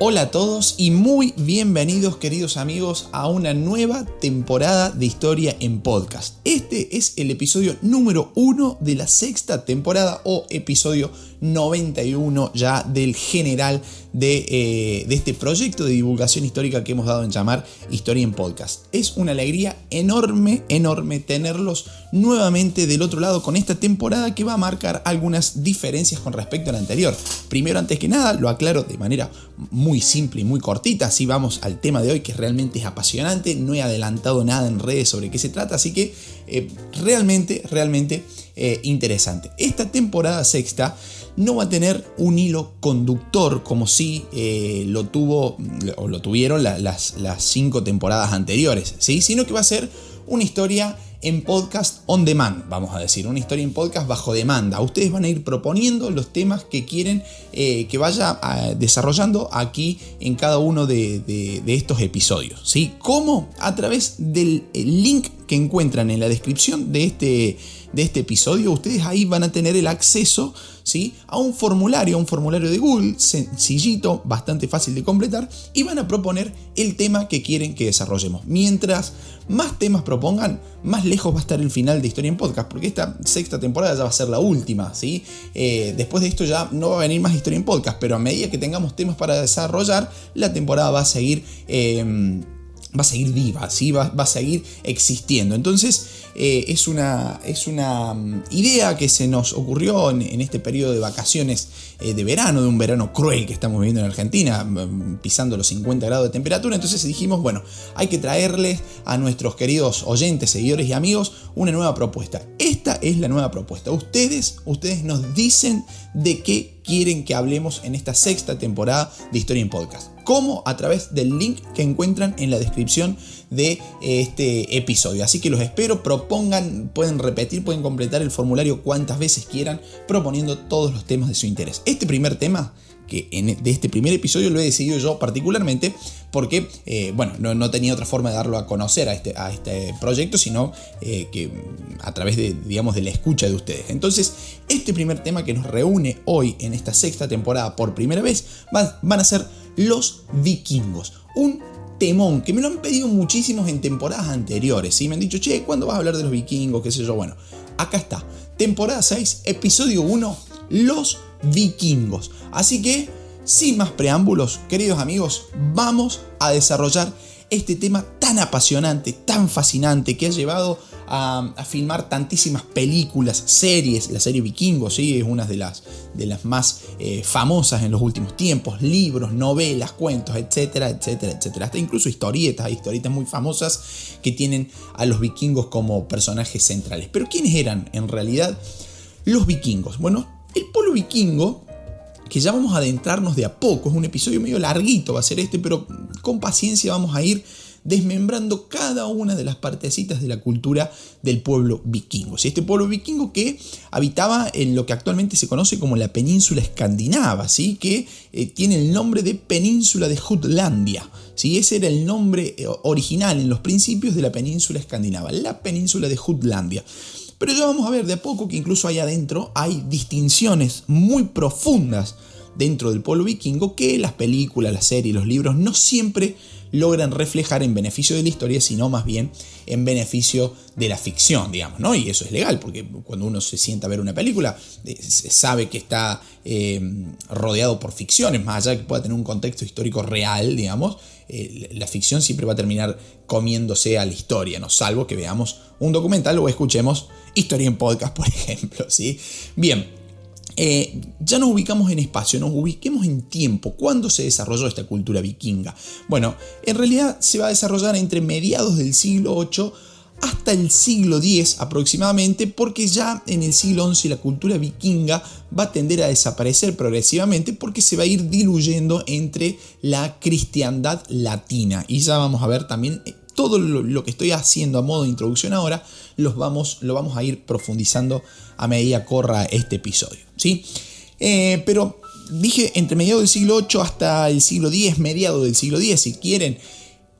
Hola a todos y muy bienvenidos queridos amigos a una nueva temporada de Historia en Podcast. Este es el episodio número uno de la sexta temporada o episodio 91 ya del general de, eh, de, este proyecto de divulgación histórica que hemos dado en llamar Historia en Podcast. Es una alegría enorme, enorme tenerlos nuevamente del otro lado con esta temporada que va a marcar algunas diferencias con respecto a la anterior. Primero, antes que nada, lo aclaro de manera muy simple y muy cortita, así vamos al tema de hoy que realmente es apasionante, no he adelantado nada en redes sobre qué se trata, así que eh, realmente, realmente eh, interesante. Esta temporada sexta no va a tener un hilo conductor como si eh, lo tuvo o lo tuvieron las, las, cinco temporadas anteriores, ¿sí? sino que va a ser una historia en podcast on demand, vamos a decir, una historia en podcast bajo demanda. Ustedes van a ir proponiendo los temas que quieren que vaya ah, desarrollando aquí en cada uno de, estos episodios. ¿sí? ¿Cómo? A través del link que encuentran en la descripción de este, de este episodio, ustedes ahí van a tener el acceso ¿sí? a un formulario, un formulario de Google, sencillito, bastante fácil de completar, y van a proponer el tema que quieren que desarrollemos. Mientras más temas propongan, más lejos va a estar el final de Historia en Podcast, porque esta sexta temporada ya va a ser la última, ¿sí? Eh, después de esto ya no va a venir más Historia en Podcast, pero a medida que tengamos temas para desarrollar, la temporada va a seguir... Eh, va a seguir viva, ¿sí? va, va a seguir existiendo. Entonces, eh, es, una, es una mm, idea que se nos ocurrió en, este periodo de vacaciones eh, de verano, de un verano cruel que estamos viviendo en Argentina, mm, pisando los 50 grados de temperatura. Entonces dijimos, bueno, hay que traerles a nuestros queridos oyentes, seguidores y amigos una nueva propuesta. Esta es la nueva propuesta. Ustedes, ustedes nos dicen de qué quieren que hablemos en esta sexta temporada de Historia en Podcast. ¿Cómo? A través del link que encuentran en la descripción de este episodio. Así que los espero, propongan, pueden repetir, pueden completar el formulario cuantas veces quieran, proponiendo todos los temas de su interés. Este primer tema que en, de este primer episodio lo he decidido yo particularmente porque, eh, bueno, no, tenía otra forma de darlo a conocer a este, a este proyecto, sino eh, que a través de, digamos, de la escucha de ustedes. Entonces, este primer tema que nos reúne hoy en esta sexta temporada por primera vez van a ser los vikingos. Un temón, que me lo han pedido muchísimos en temporadas anteriores, y Me han dicho, che, ¿cuándo vas a hablar de los vikingos? ¿Qué sé yo? Bueno, acá está. Temporada 6, episodio 1, los vikingos. Así que, sin más preámbulos, queridos amigos, vamos a desarrollar este tema tan apasionante, tan fascinante, que ha llevado a, filmar tantísimas películas, series. La serie Vikingos ¿sí? es una de las, de las más eh, famosas en los últimos tiempos. Libros, novelas, cuentos, etcétera, etcétera, etcétera. Hasta incluso historietas, historietas muy famosas que tienen a los vikingos como personajes centrales. Pero ¿quiénes eran en realidad los vikingos? Bueno, el pueblo vikingo que ya vamos a adentrarnos de a poco, es un episodio medio larguito va a ser este, pero con paciencia vamos a ir desmembrando cada una de las partecitas de la cultura del pueblo vikingo. Este pueblo vikingo que habitaba en lo que actualmente se conoce como la península escandinava, ¿sí? que eh, tiene el nombre de península de Jutlandia. ¿sí? Ese era el nombre eh, original en los principios de la península escandinava, la península de Jutlandia. Pero ya vamos a ver de a poco que incluso ahí adentro hay distinciones muy profundas dentro del pueblo vikingo que las películas, las series, los libros no siempre logran reflejar en beneficio de la historia, sino más bien en beneficio de la ficción, digamos, ¿no? Y eso es legal, porque cuando uno se sienta a ver una película, eh, sabe que está eh, rodeado por ficciones, más allá de que pueda tener un contexto histórico real, digamos, eh, la ficción siempre va a terminar comiéndose a la historia, ¿no? Salvo que veamos un documental o escuchemos historia en podcast, por ejemplo, ¿sí? Bien, eh, ya nos ubicamos en espacio, nos ubiquemos en tiempo. ¿Cuándo se desarrolló esta cultura vikinga? Bueno, en realidad se va a desarrollar entre mediados del siglo VIII hasta el siglo X aproximadamente, porque ya en el siglo XI la cultura vikinga va a tender a desaparecer progresivamente porque se va a ir diluyendo entre la cristiandad latina. Y ya vamos a ver también todo lo, que estoy haciendo a modo de introducción ahora, los vamos, lo vamos a ir profundizando a medida corra este episodio. ¿sí? Eh, pero dije entre mediados del siglo VIII hasta el siglo X, mediados del siglo X, si quieren.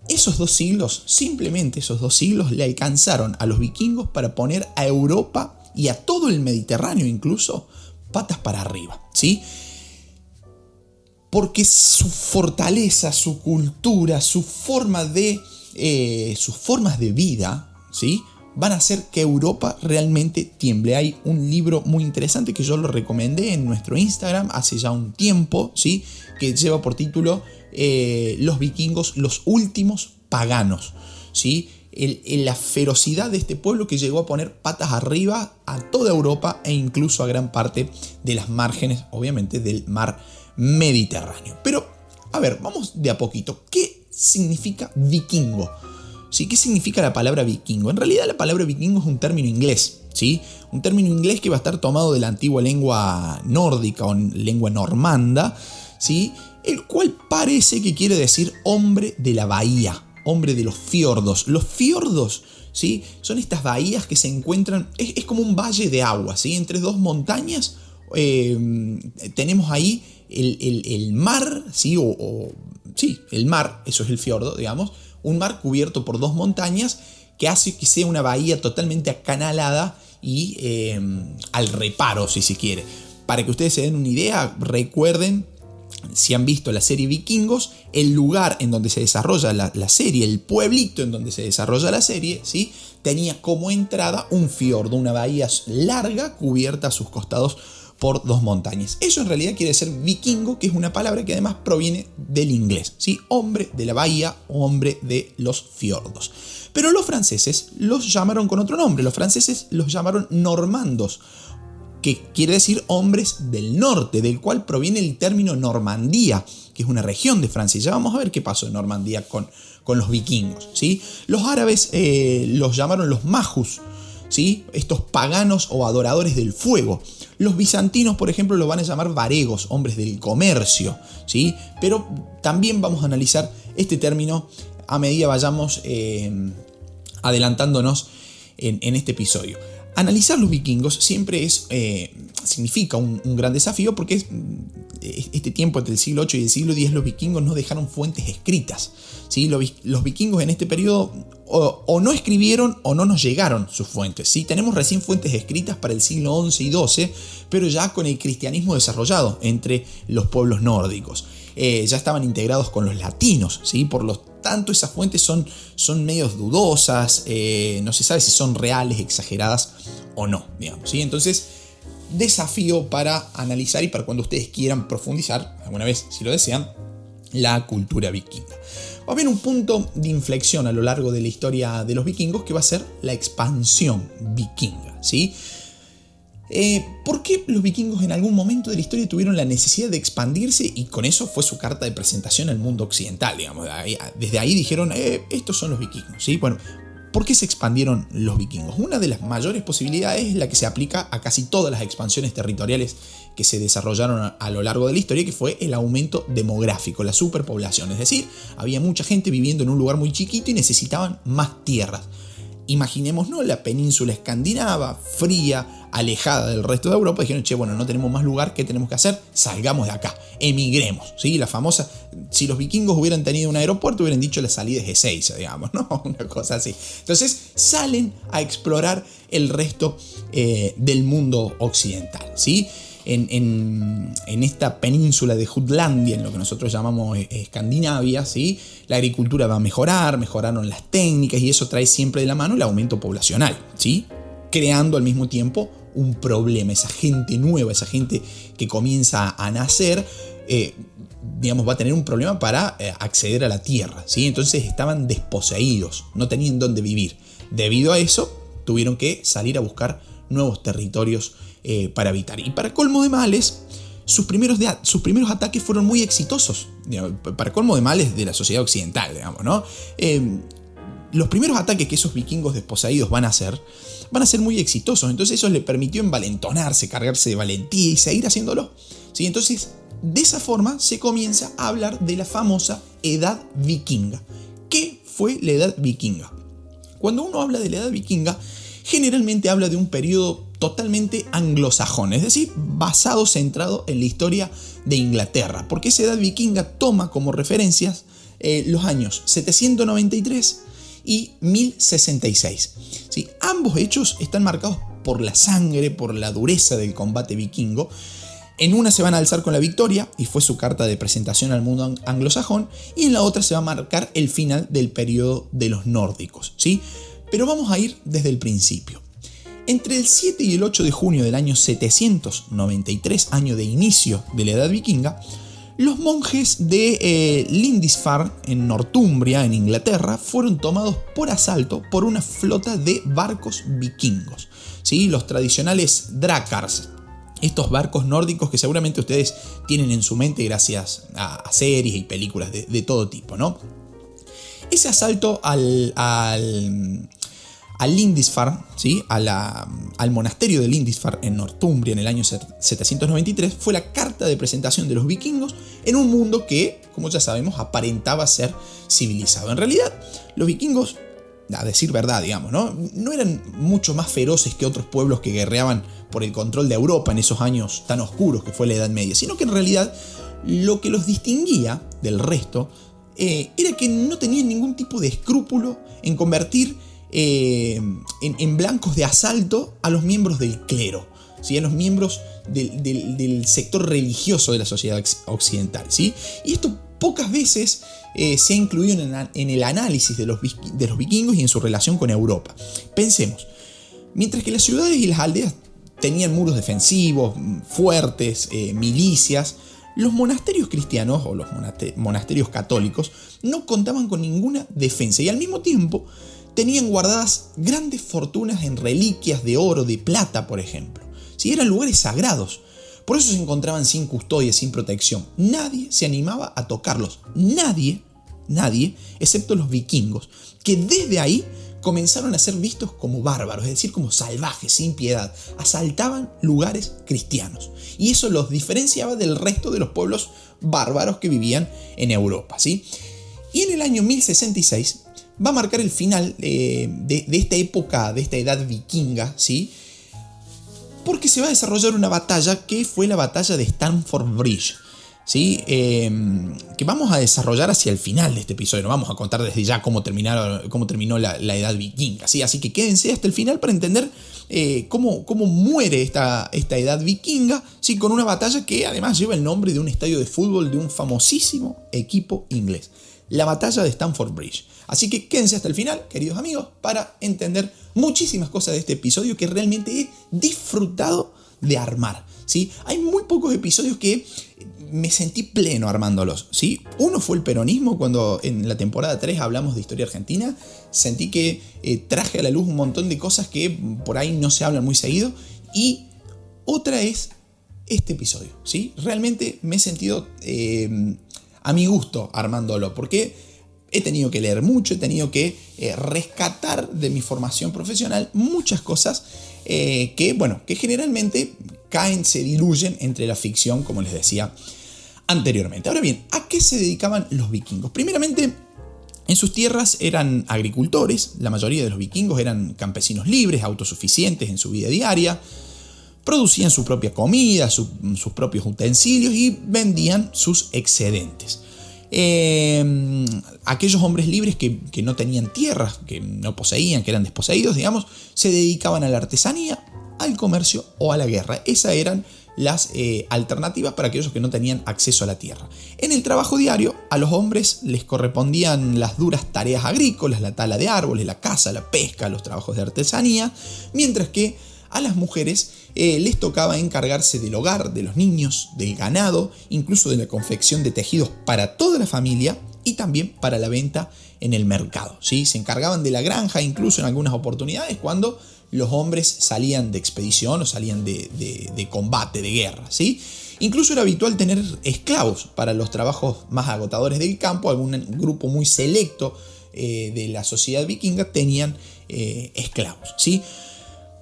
Esos dos siglos, simplemente esos dos siglos, le alcanzaron a los vikingos para poner a Europa y a todo el Mediterráneo incluso patas para arriba. ¿sí? porque su fortaleza, su cultura, su forma de, eh, sus formas de vida, ¿sí? van a hacer que Europa realmente tiemble. Hay un libro muy interesante que yo lo recomendé en nuestro Instagram hace ya un tiempo, ¿sí? que lleva por título eh, Los vikingos, los últimos paganos. ¿sí? la ferocidad de este pueblo que llegó a poner patas arriba a toda Europa e incluso a gran parte de las márgenes, obviamente, del mar Mediterráneo. Pero, a ver, vamos de a poquito. ¿Qué significa vikingo? ¿Sí? ¿Qué significa la palabra vikingo? En realidad la palabra vikingo es un término inglés, ¿sí? Un término inglés que va a estar tomado de la antigua lengua nórdica o lengua normanda, ¿sí? El cual parece que quiere decir hombre de la bahía, hombre de los fiordos. Los fiordos, ¿sí? Son estas bahías que se encuentran, es, como un valle de agua, ¿sí? Entre dos montañas eh, tenemos ahí el, mar, ¿sí? O, sí, el mar, eso es el fiordo, digamos, un mar cubierto por dos montañas que hace que sea una bahía totalmente acanalada y eh, al reparo, si se quiere. Para que ustedes se den una idea, recuerden si han visto la serie Vikingos, el lugar en donde se desarrolla la, serie, el pueblito en donde se desarrolla la serie, ¿sí? tenía como entrada un fiordo, una bahía larga cubierta a sus costados por dos montañas. Eso en realidad quiere decir vikingo, que es una palabra que además proviene del inglés, ¿sí? hombre de la bahía, hombre de los fiordos. Pero los franceses los llamaron con otro nombre, los franceses los llamaron normandos que quiere decir hombres del norte, del cual proviene el término Normandía, que es una región de Francia. Ya vamos a ver qué pasó en Normandía con, con los vikingos. ¿sí? Los árabes eh, los llamaron los majus, ¿sí? estos paganos o adoradores del fuego. Los bizantinos, por ejemplo, los van a llamar varegos, hombres del comercio. ¿sí? Pero también vamos a analizar este término a medida vayamos eh, adelantándonos en, en este episodio. Analizar los vikingos siempre es, eh, significa un, gran desafío porque es, este tiempo entre el siglo VIII y el siglo X los vikingos no dejaron fuentes escritas. ¿sí? Los, vikingos en este periodo o, no escribieron o no nos llegaron sus fuentes. ¿sí? Tenemos recién fuentes escritas para el siglo XI y XII, pero ya con el cristianismo desarrollado entre los pueblos nórdicos. Eh, ya estaban integrados con los latinos, ¿sí? por lo tanto esas fuentes son, son medios dudosas, eh, no se sabe si son reales, exageradas o no, digamos. ¿sí? Entonces, desafío para analizar y para cuando ustedes quieran profundizar, alguna vez si lo desean, la cultura vikinga. Va a haber un punto de inflexión a lo largo de la historia de los vikingos que va a ser la expansión vikinga. ¿sí? Eh, ¿Por qué los vikingos en algún momento de la historia tuvieron la necesidad de expandirse y con eso fue su carta de presentación al mundo occidental? Digamos? Desde ahí dijeron, eh, estos son los vikingos. Bueno, ¿por qué se expandieron los vikingos? Una de las mayores posibilidades es la que se aplica a casi todas las expansiones territoriales que se desarrollaron a lo largo de la historia, que fue el aumento demográfico, la superpoblación. Es decir, había mucha gente viviendo en un lugar muy chiquito y necesitaban más tierras. Imaginémonos la península escandinava, fría, alejada del resto de Europa, dijeron, che, bueno, no tenemos más lugar, ¿qué tenemos que hacer? Salgamos de acá, emigremos, ¿sí? La famosa, si los vikingos hubieran tenido un aeropuerto, hubieran dicho la salida es Ezeiza, digamos, ¿no? Una cosa así. Entonces salen a explorar el resto eh, del mundo occidental, ¿sí? En, esta península de Jutlandia, en lo que nosotros llamamos eh, Escandinavia, ¿sí? la agricultura va a mejorar, mejoraron las técnicas y eso trae siempre de la mano el aumento poblacional, ¿sí? creando al mismo tiempo un problema. Esa gente nueva, esa gente que comienza a nacer, eh, digamos, va a tener un problema para eh, acceder a la tierra. ¿sí? Entonces estaban desposeídos, no tenían dónde vivir. Debido a eso, tuvieron que salir a buscar nuevos territorios eh, para habitar. Y para colmo de males, sus primeros, sus primeros ataques fueron muy exitosos. para colmo de males de la sociedad occidental, digamos, ¿no? los primeros ataques que esos vikingos desposeídos van a hacer van a ser muy exitosos. Entonces eso le permitió envalentonarse, cargarse de valentía y seguir haciéndolo. ¿sí? Entonces, de esa forma se comienza a hablar de la famosa edad vikinga. ¿Qué fue la edad vikinga? Cuando uno habla de la edad vikinga, generalmente habla de un periodo totalmente anglosajón, es decir, basado, centrado en la historia de Inglaterra, porque esa edad vikinga toma como referencias eh, los años 793 y 1066. ¿sí? Ambos hechos están marcados por la sangre, por la dureza del combate vikingo. En una se van a alzar con la victoria, y fue su carta de presentación al mundo anglosajón, y en la otra se va a marcar el final del periodo de los nórdicos, ¿sí? Pero vamos a ir desde el principio. Entre el 7 y el 8 de junio del año 793, año de inicio de la Edad Vikinga, los monjes de eh, Lindisfarne, en Northumbria, en Inglaterra, fueron tomados por asalto por una flota de barcos vikingos. ¿sí? Los tradicionales drakars, estos barcos nórdicos que seguramente ustedes tienen en su mente gracias a, series y películas de, todo tipo, ¿no? Ese asalto al, al, al Lindisfarne, ¿sí? al monasterio de Lindisfarne en Northumbria en el año 793, fue la carta de presentación de los vikingos en un mundo que, como ya sabemos, aparentaba ser civilizado. En realidad, los vikingos a decir verdad, digamos, ¿no? No eran mucho más feroces que otros pueblos que guerreaban por el control de Europa en esos años tan oscuros que fue la Edad Media, sino que en realidad lo que los distinguía del resto eh, era que no tenían ningún tipo de escrúpulo en convertir eh, en, blancos de asalto a los miembros del clero, ¿sí? a los miembros del, sector religioso de la sociedad occidental. ¿sí? Y esto pocas veces eh, se ha incluido en, el análisis de los, vikingos y en su relación con Europa. Pensemos, mientras que las ciudades y las aldeas tenían muros defensivos, fuertes, eh, milicias, los monasterios cristianos o los monasterios católicos no contaban con ninguna defensa y al mismo tiempo tenían guardadas grandes fortunas en reliquias de oro, de plata, por ejemplo. Si eran lugares sagrados, por eso se encontraban sin custodia, sin protección. Nadie se animaba a tocarlos. Nadie, nadie, excepto los vikingos, que desde ahí comenzaron a ser vistos como bárbaros, es decir, como salvajes, sin piedad. Asaltaban lugares cristianos. Y eso los diferenciaba del resto de los pueblos bárbaros que vivían en Europa. ¿sí? Y en el año 1066 va a marcar el final eh, de, esta época, de esta edad vikinga, ¿sí? porque se va a desarrollar una batalla que fue la batalla de Stamford Bridge. ¿sí? Em, que vamos a desarrollar hacia el final de este episodio. No vamos a contar desde ya cómo, cómo terminó la, edad vikinga. ¿sí? Así que quédense hasta el final para entender eh, cómo, cómo, muere esta, esta edad vikinga ¿sí? con una batalla que además lleva el nombre de un estadio de fútbol de un famosísimo equipo inglés. La batalla de Stamford Bridge. Así que quédense hasta el final, queridos amigos, para entender muchísimas cosas de este episodio que realmente he disfrutado de armar. ¿sí? Hay muy pocos episodios que me sentí pleno armándolos. ¿sí? Uno fue el peronismo, cuando en la temporada 3 hablamos de historia argentina. Sentí que eh, traje a la luz un montón de cosas que por ahí no se hablan muy seguido. Y otra es este episodio. ¿sí? Realmente me he sentido eh, a mi gusto armándolo. Porque he tenido que leer mucho, he tenido que eh, rescatar de mi formación profesional muchas cosas eh, que, bueno, que generalmente caen, se diluyen entre la ficción, como les decía anteriormente. Ahora bien, ¿a qué se dedicaban los vikingos? Primeramente, en sus tierras eran agricultores, la mayoría de los vikingos eran campesinos libres, autosuficientes en su vida diaria, producían su propia comida, sus propios utensilios y vendían sus excedentes. Em, aquellos hombres libres que, no tenían tierras, que no poseían, que eran desposeídos, digamos, se dedicaban a la artesanía, al comercio o a la guerra. Esas eran las eh, alternativas para aquellos que no tenían acceso a la tierra. En el trabajo diario, a los hombres les correspondían las duras tareas agrícolas, la tala de árboles, la caza, la pesca, los trabajos de artesanía, mientras que a las mujeres eh, les tocaba encargarse del hogar, de los niños, del ganado, incluso de la confección de tejidos para toda la familia y también para la venta en el mercado. ¿sí? Se encargaban de la granja incluso en algunas oportunidades cuando los hombres salían de expedición o salían de, combate, de guerra. ¿sí? Incluso era habitual tener esclavos para los trabajos más agotadores del campo, algún grupo muy selecto eh, de la sociedad vikinga tenían eh, esclavos. ¿sí?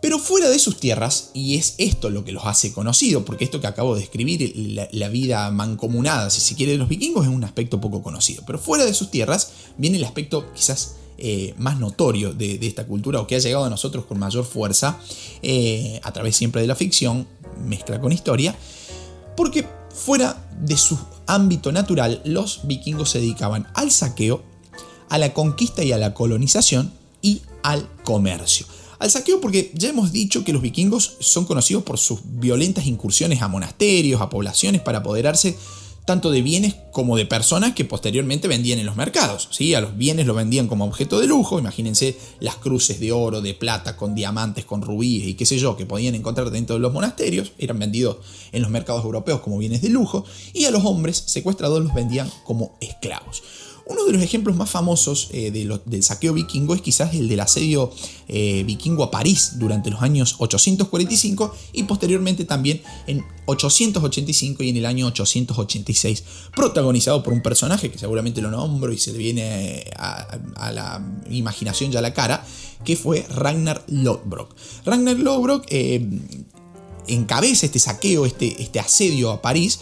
Pero fuera de sus tierras, y es esto lo que los hace conocidos, porque esto que acabo de escribir, la, vida mancomunada, si se quiere, de los vikingos es un aspecto poco conocido. Pero fuera de sus tierras viene el aspecto quizás eh, más notorio de, esta cultura o que ha llegado a nosotros con mayor fuerza eh, a través siempre de la ficción, mezcla con historia, porque fuera de su ámbito natural, los vikingos se dedicaban al saqueo, a la conquista y a la colonización y al comercio. Al saqueo porque ya hemos dicho que los vikingos son conocidos por sus violentas incursiones a monasterios, a poblaciones para apoderarse tanto de bienes como de personas que posteriormente vendían en los mercados. ¿sí? A los bienes lo vendían como objeto de lujo, imagínense las cruces de oro, de plata, con diamantes, con rubíes y qué sé yo, que podían encontrar dentro de los monasterios, eran vendidos en los mercados europeos como bienes de lujo, y a los hombres secuestrados los vendían como esclavos. Uno de los ejemplos más famosos eh, del saqueo vikingo es quizás el del asedio eh, vikingo a París durante los años 845 y posteriormente también en 885 y en el año 886, protagonizado por un personaje que seguramente lo nombro y se le viene eh, a, la imaginación ya a la cara, que fue Ragnar Lodbrok. Ragnar Lodbrok encabeza este saqueo, este, este asedio a París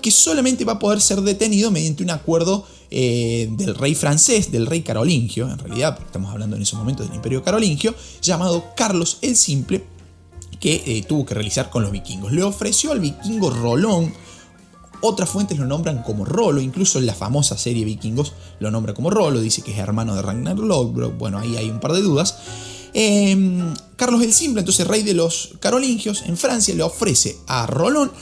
que solamente va a poder ser detenido mediante un acuerdo eh, del rey francés, del rey carolingio, en realidad, estamos hablando en ese momento del imperio carolingio, llamado Carlos el Simple, que eh, tuvo que realizar con los vikingos. Le ofreció al vikingo Rolón, otras fuentes lo nombran como Rolo, incluso en la famosa serie Vikingos lo nombra como Rolo, dice que es hermano de Ragnar Lodbrok, bueno, ahí hay un par de dudas. Em, Carlos el Simple, entonces rey de los carolingios, en Francia le ofrece a Rolón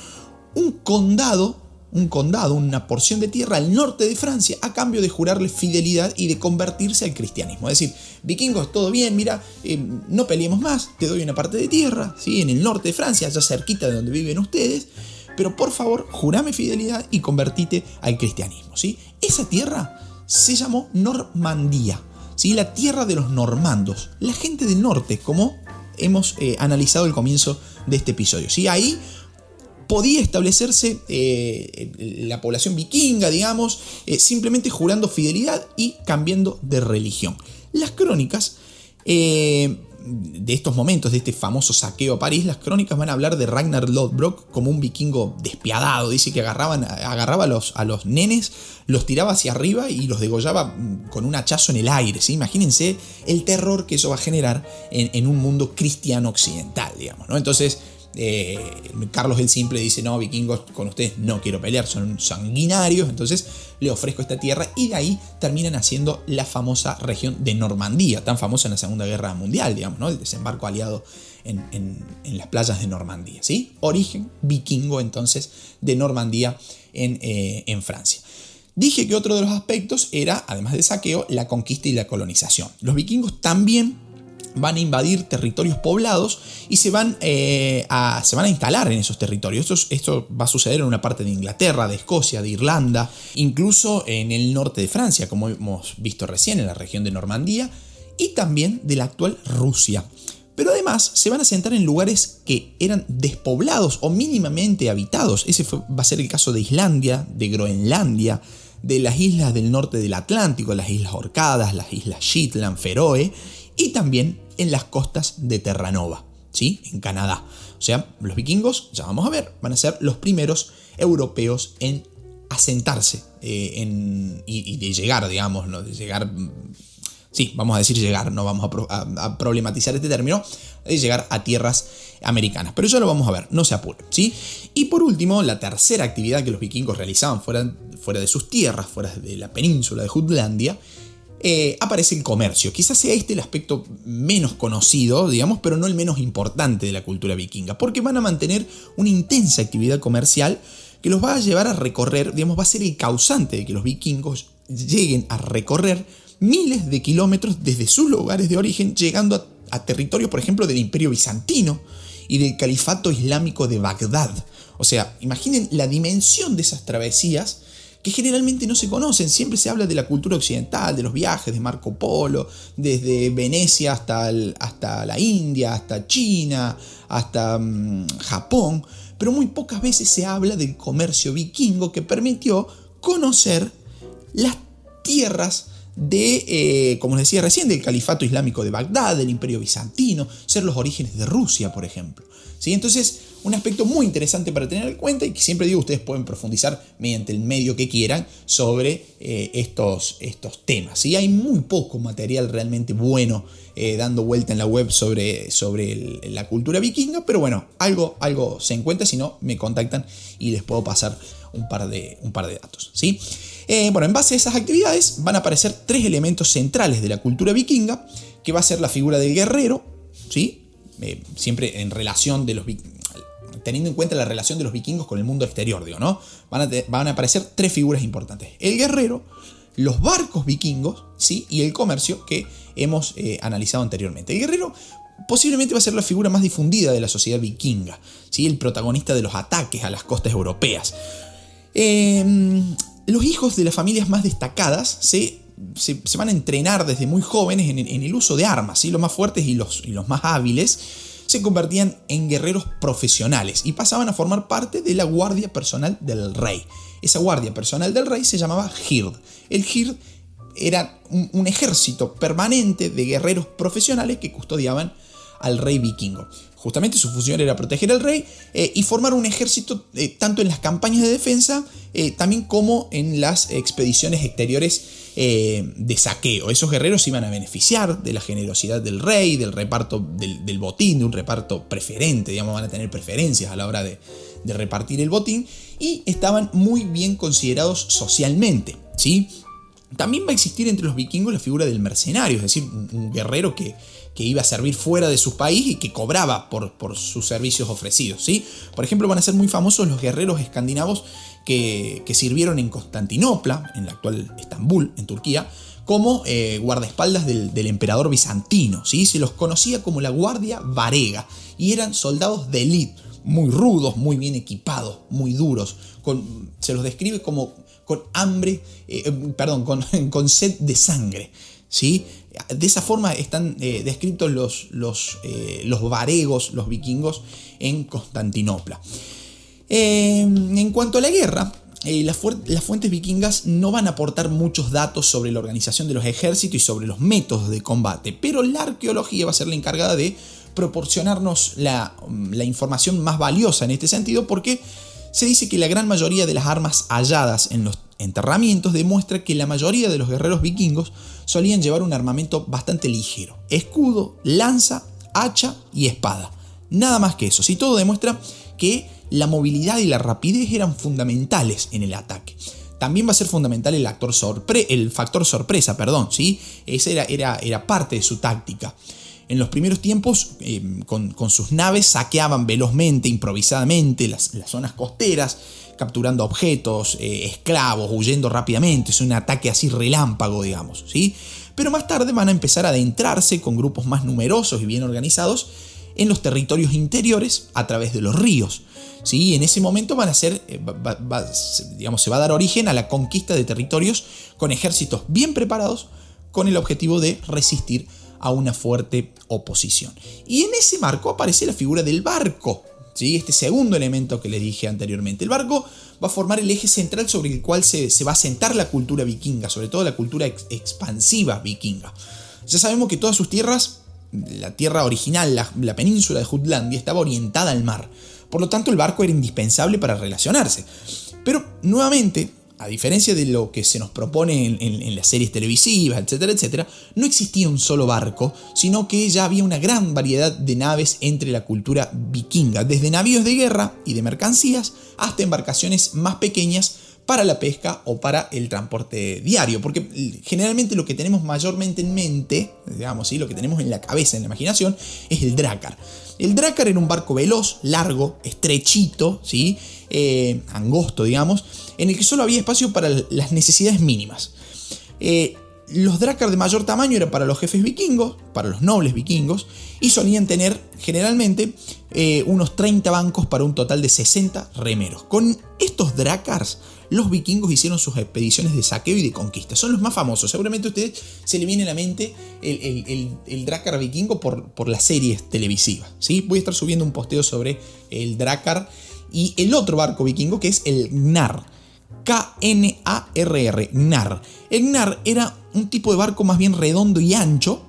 un condado un condado, una porción de tierra al norte de Francia a cambio de jurarle fidelidad y de convertirse al cristianismo. Es decir, vikingos, todo bien, mira, eh, no peleemos más, te doy una parte de tierra, ¿sí? en el norte de Francia, ya cerquita de donde viven ustedes, pero por favor, jurame fidelidad y convertite al cristianismo. ¿sí? Esa tierra se llamó Normandía, ¿sí? la tierra de los normandos, la gente del norte, como hemos eh, analizado el comienzo de este episodio. ¿sí? Ahí podía establecerse eh, la población vikinga, digamos, eh, simplemente jurando fidelidad y cambiando de religión. Las crónicas eh, de estos momentos, de este famoso saqueo a París, las crónicas van a hablar de Ragnar Lodbrok como un vikingo despiadado. Dice que agarraban, agarraba a los, nenes, los tiraba hacia arriba y los degollaba mm, con un hachazo en el aire. Imagínense el terror que eso va a generar en, un mundo cristiano occidental, digamos. Entonces, eh, Carlos el Simple dice, no, vikingos, con ustedes no quiero pelear, son sanguinarios, entonces le ofrezco esta tierra y de ahí terminan haciendo la famosa región de Normandía, tan famosa en la Segunda Guerra Mundial, digamos, ¿no? el desembarco aliado en, las playas de Normandía, ¿sí? Origen vikingo entonces de Normandía en, eh, en Francia. Dije que otro de los aspectos era, además del saqueo, la conquista y la colonización. Los vikingos también van a invadir territorios poblados y se van, eh, a, se van a instalar en esos territorios. Esto, esto, va a suceder en una parte de Inglaterra, de Escocia, de Irlanda, incluso en el norte de Francia, como hemos visto recién, en la región de Normandía, y también de la actual Rusia. Pero además se van a sentar en lugares que eran despoblados o mínimamente habitados. Ese va a ser el caso de Islandia, de Groenlandia, de las islas del norte del Atlántico, las islas Orcadas, las islas Shetland, Feroe y también en las costas de Terranova, ¿sí? en Canadá. O sea, los vikingos, ya vamos a ver, van a ser los primeros europeos en asentarse eh, y, de llegar, digamos, ¿no? de llegar, mm, sí, vamos a decir llegar, no vamos a, problematizar este término, de llegar a tierras americanas. Pero ya lo vamos a ver, no se apuren, ¿sí? Y por último, la tercera actividad que los vikingos realizaban fuera de sus tierras, fuera de la península de Jutlandia, eh, aparece el comercio. Quizás sea este el aspecto menos conocido, digamos, pero no el menos importante de la cultura vikinga, porque van a mantener una intensa actividad comercial que los va a llevar a recorrer, digamos, va a ser el causante de que los vikingos lleguen a recorrer miles de kilómetros desde sus lugares de origen, llegando a, a por ejemplo, del imperio bizantino y del califato islámico de Bagdad. O sea, imaginen la dimensión de esas travesías que generalmente no se conocen. Siempre se habla de la cultura occidental, de los viajes de Marco Polo, desde Venecia hasta, hasta la India, hasta China, hasta mm, Japón, pero muy pocas veces se habla del comercio vikingo que permitió conocer las tierras de, eh, como les decía recién, del califato islámico de Bagdad, del imperio bizantino, ser los orígenes de Rusia, por ejemplo. ¿Sí? Entonces, un aspecto muy interesante para tener en cuenta y que siempre digo ustedes pueden profundizar mediante el medio que quieran sobre eh, estos, estos temas. Y Hay muy poco material realmente bueno eh, dando vuelta en la web sobre, sobre la cultura vikinga, pero bueno, algo, algo se encuentra, si no me contactan y les puedo pasar un par de, un par de datos. ¿sí? Eh, bueno, en base a esas actividades van a aparecer tres elementos centrales de la cultura vikinga, que va a ser la figura del guerrero, ¿sí? siempre en relación de los teniendo en cuenta la relación de los vikingos con el mundo exterior, digo, ¿no? Van a, aparecer tres figuras importantes. El guerrero, los barcos vikingos, ¿sí? Y el comercio que hemos eh, analizado anteriormente. El guerrero posiblemente va a ser la figura más difundida de la sociedad vikinga, ¿sí? El protagonista de los ataques a las costas europeas. Em, los hijos de las familias más destacadas se, se, van a entrenar desde muy jóvenes en el, uso de armas, ¿sí? los más fuertes y los, y los más hábiles se convertían en guerreros profesionales y pasaban a formar parte de la guardia personal del rey. Esa guardia personal del rey se llamaba Hird. El Hird era un, ejército permanente de guerreros profesionales que custodiaban al rey vikingo. Justamente su función era proteger al rey eh, y formar un ejército eh, tanto en las campañas de defensa eh, también como en las expediciones exteriores de saqueo. Esos guerreros iban a beneficiar de la generosidad del rey, del reparto del, botín, de un reparto preferente, digamos, van a tener preferencias a la hora de, repartir el botín y estaban muy bien considerados socialmente, ¿sí? También va a existir entre los vikingos la figura del mercenario, es decir, un, guerrero que, que, iba a servir fuera de su país y que cobraba por, por sus servicios ofrecidos. ¿sí? Por ejemplo, van a ser muy famosos los guerreros escandinavos que, sirvieron en Constantinopla, en la actual Estambul, en Turquía, como eh, guardaespaldas del, emperador bizantino. ¿sí? Se los conocía como la Guardia Varega y eran soldados de élite, muy rudos, muy bien equipados, muy duros. Con, se los describe como con hambre, eh, eh, perdón, con, con, sed de sangre. ¿sí? De esa forma están descritos los, los, los varegos, los vikingos en Constantinopla. Em, en cuanto a la guerra, eh, las, fuentes vikingas no van a aportar muchos datos sobre la organización de los ejércitos y sobre los métodos de combate, pero la arqueología va a ser la encargada de proporcionarnos la, la información más valiosa en este sentido porque se dice que la gran mayoría de las armas halladas en los enterramientos demuestra que la mayoría de los guerreros vikingos solían llevar un armamento bastante ligero, escudo, lanza, hacha y espada. Nada más que eso, si todo demuestra que la movilidad y la rapidez eran fundamentales en el ataque. También va a ser fundamental el, actor el factor sorpresa, perdón, ¿sí? Esa era, era, era parte de su táctica. En los primeros tiempos, eh, con, sus naves saqueaban velozmente, improvisadamente las, zonas costeras, capturando objetos, eh, esclavos, huyendo rápidamente. Es un ataque así relámpago, digamos, ¿sí? Pero más tarde van a empezar a adentrarse con grupos más numerosos y bien organizados en los territorios interiores a través de los ríos. ¿sí? En ese momento van a ser, eh, digamos, se va a dar origen a la conquista de territorios con ejércitos bien preparados con el objetivo de resistir a una fuerte oposición. Y en ese marco aparece la figura del barco, ¿sí? este segundo elemento que les dije anteriormente. El barco va a formar el eje central sobre el cual se, va a sentar la cultura vikinga, sobre todo la cultura expansiva vikinga. Ya sabemos que todas sus tierras, la tierra original, la, la península de Jutlandia, estaba orientada al mar. Por lo tanto, el barco era indispensable para relacionarse. Pero nuevamente, a diferencia de lo que se nos propone en, las series televisivas, etcétera, etcétera, no existía un solo barco, sino que ya había una gran variedad de naves entre la cultura vikinga, desde navíos de guerra y de mercancías hasta embarcaciones más pequeñas para la pesca o para el transporte diario, porque generalmente lo que tenemos mayormente en mente, digamos, ¿sí? lo que tenemos en la cabeza, en la imaginación, es el drácar. El drácar era un barco veloz, largo, estrechito, ¿sí? Eh, angosto, digamos, en el que solo había espacio para las necesidades mínimas. Eh, los drácar de mayor tamaño eran para los jefes vikingos, para los nobles vikingos, y solían tener generalmente eh, unos 30 bancos para un total de 60 remeros. Con estos drácars, los vikingos hicieron sus expediciones de saqueo y de conquista. Son los más famosos. Seguramente a ustedes se le viene a la mente el, el, drácar vikingo por, las series televisivas. ¿sí? Voy a estar subiendo un posteo sobre el drácar y el otro barco vikingo que es el Gnar. K-N-A-R-R, Gnar. El Gnar era un tipo de barco más bien redondo y ancho,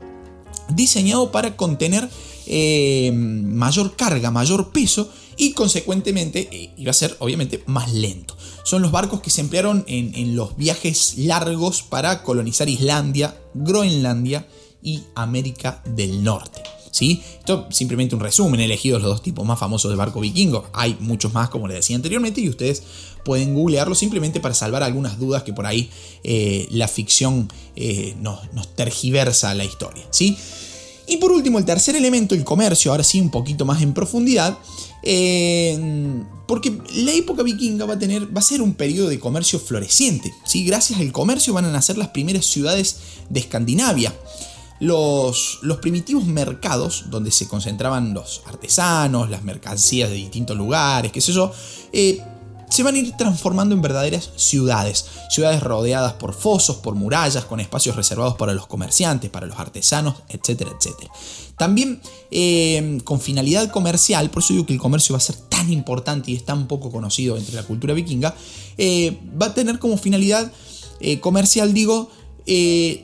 diseñado para contener eh, mayor carga, mayor peso y consecuentemente eh, iba a ser obviamente más lento. Son los barcos que se emplearon en, los viajes largos para colonizar Islandia, Groenlandia y América del Norte. ¿Sí? Esto simplemente un resumen, he elegido los dos tipos más famosos de barco vikingo. Hay muchos más, como les decía anteriormente, y ustedes pueden googlearlo simplemente para salvar algunas dudas que por ahí eh, la ficción nos, nos, tergiversa la historia. ¿sí? Y por último, el tercer elemento, el comercio, ahora sí un poquito más en profundidad, eh, porque la época vikinga va a, tener, va a ser un periodo de comercio floreciente. ¿sí? Gracias al comercio van a nacer las primeras ciudades de Escandinavia. Los, los, primitivos mercados, donde se concentraban los artesanos, las mercancías de distintos lugares, qué sé yo, eh, se van a ir transformando en verdaderas ciudades. Ciudades rodeadas por fosos, por murallas, con espacios reservados para los comerciantes, para los artesanos, etcétera, etcétera. También eh, con finalidad comercial, por eso digo que el comercio va a ser tan importante y es tan poco conocido entre la cultura vikinga, eh, va a tener como finalidad eh, comercial, digo,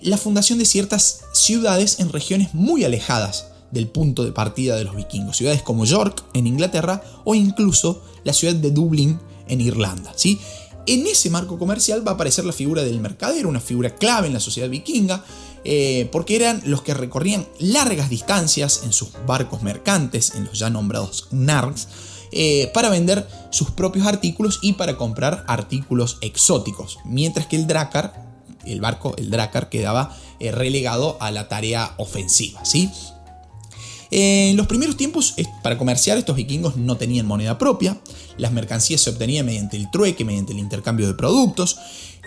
la fundación de ciertas ciudades en regiones muy alejadas del punto de partida de los vikingos. Ciudades como York en Inglaterra o incluso la ciudad de Dublín en Irlanda. ¿sí? En ese marco comercial va a aparecer la figura del mercader, una figura clave en la sociedad vikinga, eh, porque eran los que recorrían largas distancias en sus barcos mercantes, en los ya nombrados nargs, eh, para vender sus propios artículos y para comprar artículos exóticos, mientras que el Drakkar, el barco, el Drakkar, quedaba eh, relegado a la tarea ofensiva. ¿sí? En los primeros tiempos, para comerciar, estos vikingos no tenían moneda propia, las mercancías se obtenían mediante el trueque, mediante el intercambio de productos,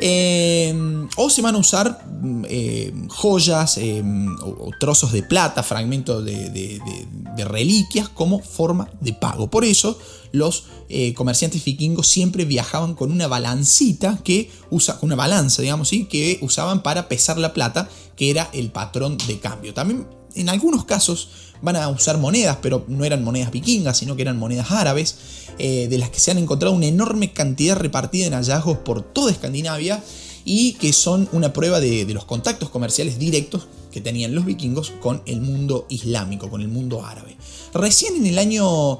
eh, o se van a usar mm, eh, joyas eh, o, trozos de plata, fragmentos de, reliquias como forma de pago. Por eso los comerciantes vikingos siempre viajaban con una balancita que una balanza, digamos, ¿sí? que usaban para pesar la plata, que era el patrón de cambio. También en algunos casos van a usar monedas, pero no eran monedas vikingas, sino que eran monedas árabes, eh, de las que se han encontrado una enorme cantidad repartida en hallazgos por toda Escandinavia y que son una prueba de, los contactos comerciales directos que tenían los vikingos con el mundo islámico, con el mundo árabe. Recién en el año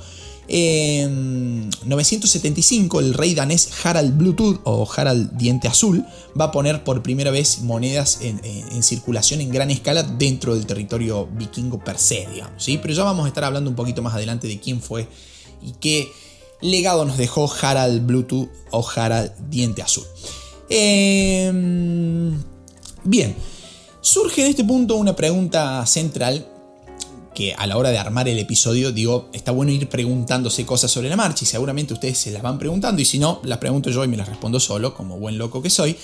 975 el rey danés Harald Bluetooth o Harald Diente Azul va a poner por primera vez monedas en, circulación en gran escala dentro del territorio vikingo per se, digamos. ¿sí? Pero ya vamos a estar hablando un poquito más adelante de quién fue y qué legado nos dejó Harald Bluetooth o Harald Diente Azul. Em, bien, surge en este punto una pregunta central que a la hora de armar el episodio, digo, está bueno ir preguntándose cosas sobre la marcha y seguramente ustedes se las van preguntando y si no, las pregunto yo y me las respondo solo, como buen loco que soy.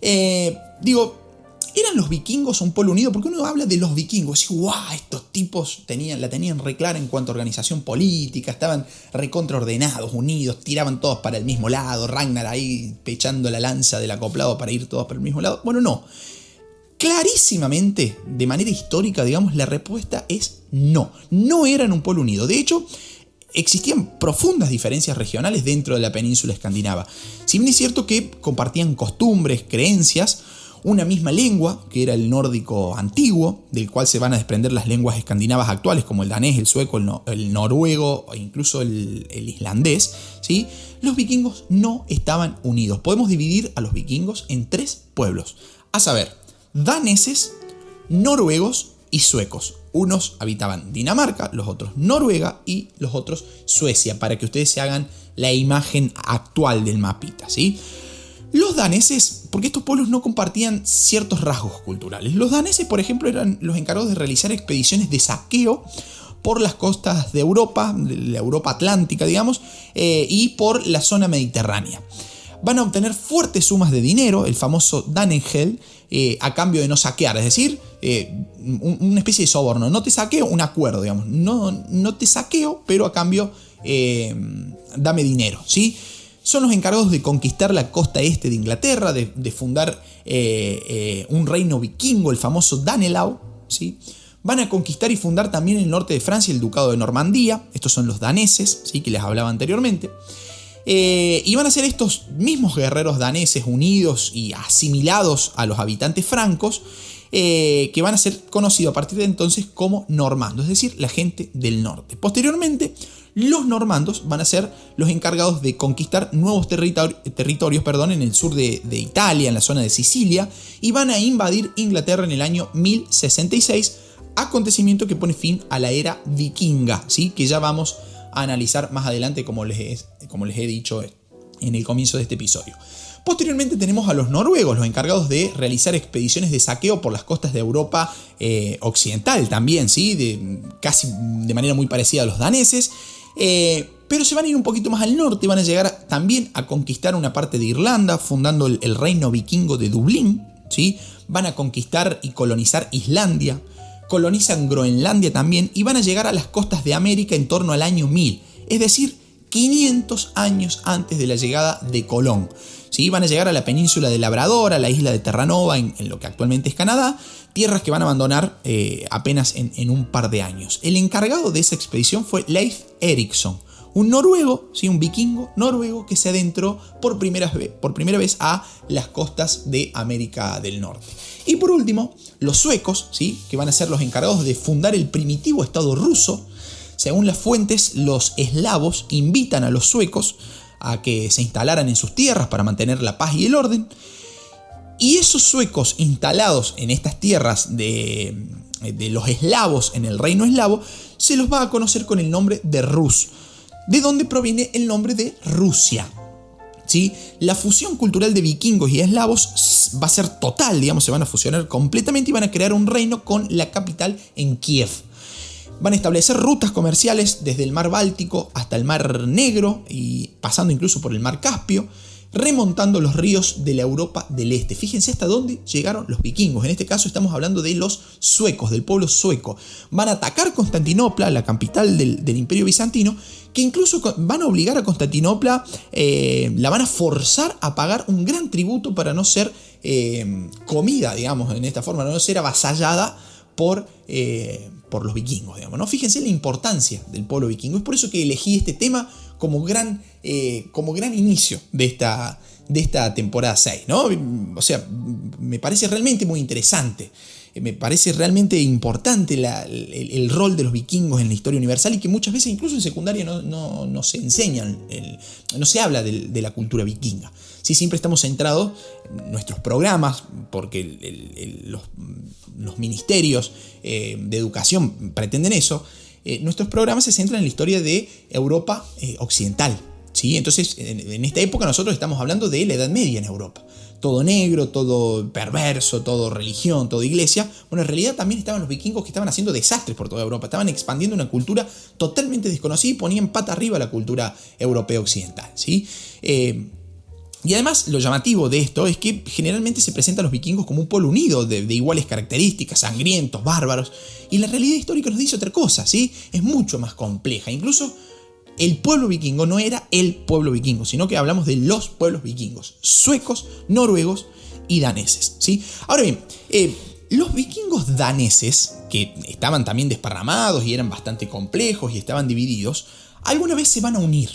Eh, digo, ¿eran los vikingos un polo unido? Porque uno habla de los vikingos y guau, estos tipos tenían, la tenían reclara en cuanto a organización política, estaban recontraordenados, unidos, tiraban todos para el mismo lado, Ragnar ahí pechando la lanza del acoplado para ir todos para el mismo lado. Bueno, no. Clarísimamente, de manera histórica, digamos, la respuesta es no. No eran un pueblo unido. De hecho, existían profundas diferencias regionales dentro de la península escandinava. Si bien es cierto que compartían costumbres, creencias, una misma lengua, que era el nórdico antiguo, del cual se van a desprender las lenguas escandinavas actuales, como el danés, el sueco, el, noruego e incluso el, islandés, ¿sí? los vikingos no estaban unidos. Podemos dividir a los vikingos en tres pueblos, a saber, daneses, noruegos y suecos. Unos habitaban Dinamarca, los otros Noruega y los otros Suecia, para que ustedes se hagan la imagen actual del mapita, ¿sí? Los daneses, porque estos pueblos no compartían ciertos rasgos culturales. Los daneses, por ejemplo, eran los encargados de realizar expediciones de saqueo por las costas de Europa, de la Europa Atlántica, digamos, eh, y por la zona mediterránea. Van a obtener fuertes sumas de dinero, el famoso Danengel, eh, a cambio de no saquear, es decir, eh, una especie de soborno. No te saqueo, un acuerdo, digamos. No, no te saqueo, pero a cambio eh, dame dinero, ¿sí? Son los encargados de conquistar la costa este de Inglaterra, de, fundar un reino vikingo, el famoso Danelau, ¿sí? Van a conquistar y fundar también el norte de Francia el ducado de Normandía, estos son los daneses, ¿sí? que les hablaba anteriormente. Eh, y van a ser estos mismos guerreros daneses unidos y asimilados a los habitantes francos, eh, que van a ser conocidos a partir de entonces como normandos, es decir, la gente del norte. Posteriormente, los normandos van a ser los encargados de conquistar nuevos territorios perdón, en el sur de, Italia, en la zona de Sicilia, y van a invadir Inglaterra en el año 1066, acontecimiento que pone fin a la era vikinga, ¿sí? que ya vamos a analizar más adelante como les, como les he dicho en el comienzo de este episodio. Posteriormente tenemos a los noruegos, los encargados de realizar expediciones de saqueo por las costas de Europa eh, occidental también, ¿sí? de, casi de manera muy parecida a los daneses. Eh, pero se van a ir un poquito más al norte, van a llegar también a conquistar una parte de Irlanda, fundando el, el reino vikingo de Dublín, ¿sí? van a conquistar y colonizar Islandia, colonizan Groenlandia también y van a llegar a las costas de América en torno al año 1000, es decir, 500 años antes de la llegada de Colón. ¿Sí? Van a llegar a la península de Labrador, a la isla de Terranova, en, lo que actualmente es Canadá, tierras que van a abandonar eh, apenas en, un par de años. El encargado de esa expedición fue Leif Erikson, un noruego, ¿sí? un vikingo noruego que se adentró por primera, vez, por primera vez a las costas de América del Norte. Y por último, los suecos, ¿sí? que van a ser los encargados de fundar el primitivo Estado ruso. Según las fuentes, los eslavos invitan a los suecos a que se instalaran en sus tierras para mantener la paz y el orden. Y esos suecos instalados en estas tierras de, de los eslavos en el reino eslavo se los va a conocer con el nombre de Rus de donde proviene el nombre de Rusia. ¿Sí? La fusión cultural de vikingos y eslavos va a ser total, digamos, se van a fusionar completamente y van a crear un reino con la capital en Kiev. Van a establecer rutas comerciales desde el mar Báltico hasta el mar Negro y pasando incluso por el mar Caspio remontando los ríos de la Europa del Este. Fíjense hasta dónde llegaron los vikingos. En este caso estamos hablando de los suecos, del pueblo sueco. Van a atacar Constantinopla, la capital del, imperio bizantino, que incluso van a obligar a Constantinopla, eh, la van a forzar a pagar un gran tributo para no ser eh, comida, digamos, en esta forma, no ser avasallada por, eh, por los vikingos, digamos. ¿no? Fíjense la importancia del pueblo vikingo. Es por eso que elegí este tema como gran, eh, como gran inicio de esta, de esta temporada 6, ¿no? O sea, me parece realmente muy interesante. Eh, me parece realmente importante el, rol de los vikingos en la historia universal y que muchas veces incluso en secundaria no, se enseñan, no se habla de, la cultura vikinga. Sí, siempre estamos centrados en nuestros programas, porque los, ministerios eh, de educación pretenden eso, eh, nuestros programas se centran en la historia de Europa eh, occidental. ¿sí? Entonces, en, esta época nosotros estamos hablando de la Edad Media en Europa. Todo negro, todo perverso, todo religión, todo iglesia. Bueno, en realidad también estaban los vikingos que estaban haciendo desastres por toda Europa. Estaban expandiendo una cultura totalmente desconocida y ponían pata arriba la cultura europea occidental. ¿sí? Eh, y además lo llamativo de esto es que generalmente se presentan a los vikingos como un pueblo unido, de, iguales características, sangrientos, bárbaros, y la realidad histórica nos dice otra cosa, ¿sí? Es mucho más compleja. Incluso el pueblo vikingo no era el pueblo vikingo, sino que hablamos de los pueblos vikingos, suecos, noruegos y daneses, ¿sí? Ahora bien, eh, los vikingos daneses, que estaban también desparramados y eran bastante complejos y estaban divididos, alguna vez se van a unir,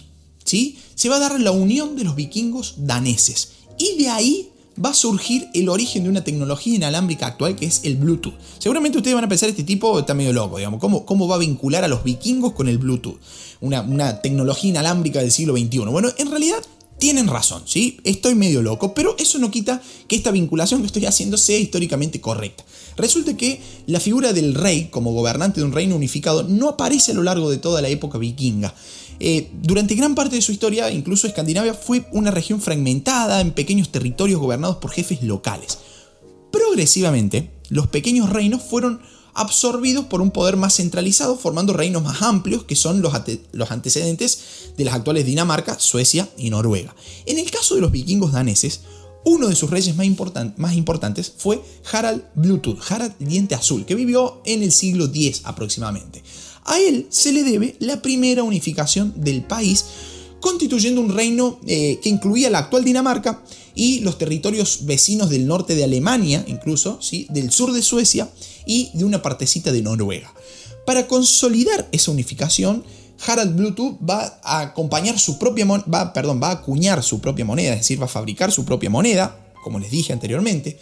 se va a dar la unión de los vikingos daneses. Y de ahí va a surgir el origen de una tecnología inalámbrica actual que es el Bluetooth. Seguramente ustedes van a pensar, este tipo está medio loco, digamos, ¿cómo, cómo va a vincular a los vikingos con el Bluetooth? Una, una tecnología inalámbrica del siglo XXI. Bueno, en realidad tienen razón, ¿sí? Estoy medio loco, pero eso no quita que esta vinculación que estoy haciendo sea históricamente correcta. Resulta que la figura del rey como gobernante de un reino unificado no aparece a lo largo de toda la época vikinga. Eh, durante gran parte de su historia, incluso Escandinavia fue una región fragmentada en pequeños territorios gobernados por jefes locales. Progresivamente, los pequeños reinos fueron absorbidos por un poder más centralizado, formando reinos más amplios, que son los, antecedentes de las actuales Dinamarca, Suecia y Noruega. En el caso de los vikingos daneses, uno de sus reyes más, más, importantes fue Harald Bluetooth, Harald Diente Azul, que vivió en el siglo X aproximadamente. A él se le debe la primera unificación del país, constituyendo un reino eh, que incluía la actual Dinamarca y los territorios vecinos del norte de Alemania, incluso, ¿sí? del sur de Suecia y de una partecita de Noruega. Para consolidar esa unificación, Harald Bluetooth va a acompañar su propia va, perdón, va a acuñar su propia moneda, es decir, va a fabricar su propia moneda, como les dije anteriormente,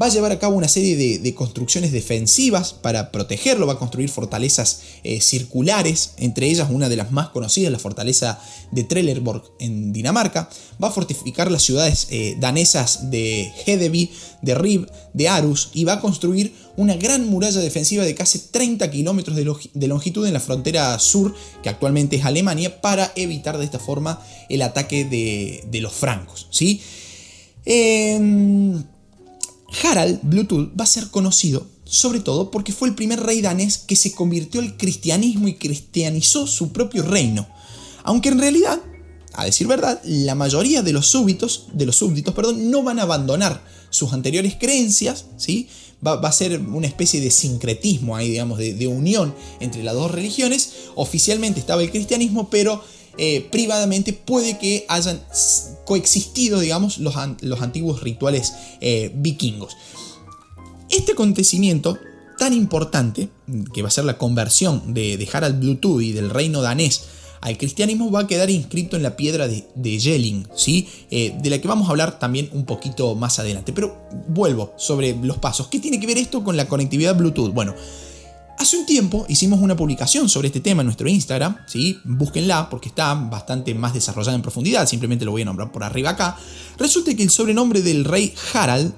va a llevar a cabo una serie de, construcciones defensivas para protegerlo, va a construir fortalezas eh, circulares, entre ellas una de las más conocidas, la fortaleza de Trelleborg en Dinamarca, va a fortificar las ciudades eh, danesas de Hedeby, de Rib, de Arus y va a construir una gran muralla defensiva de casi 30 kilómetros de, longitud en la frontera sur, que actualmente es Alemania, para evitar de esta forma el ataque de, los francos. ¿sí? Em, Harald Bluetooth va a ser conocido sobre todo porque fue el primer rey danés que se convirtió al cristianismo y cristianizó su propio reino. Aunque en realidad, a decir verdad, la mayoría de los súbditos, de los súbditos, perdón, no van a abandonar sus anteriores creencias, ¿sí? Va, a ser una especie de sincretismo ahí, digamos, de, unión entre las dos religiones. Oficialmente estaba el cristianismo, pero eh, privadamente puede que hayan coexistido, digamos, los, antiguos rituales eh, vikingos. Este acontecimiento tan importante, que va a ser la conversión de, Harald Bluetooth y del reino danés al cristianismo, va a quedar inscrito en la piedra de, de Jelling, ¿sí? Eh, de la que vamos a hablar también un poquito más adelante. Pero vuelvo sobre los pasos. ¿Qué tiene que ver esto con la conectividad Bluetooth? Bueno, Hace un tiempo hicimos una publicación sobre este tema en nuestro Instagram, ¿sí? búsquenla porque está bastante más desarrollada en profundidad, simplemente lo voy a nombrar por arriba acá. Resulta que el sobrenombre del rey Harald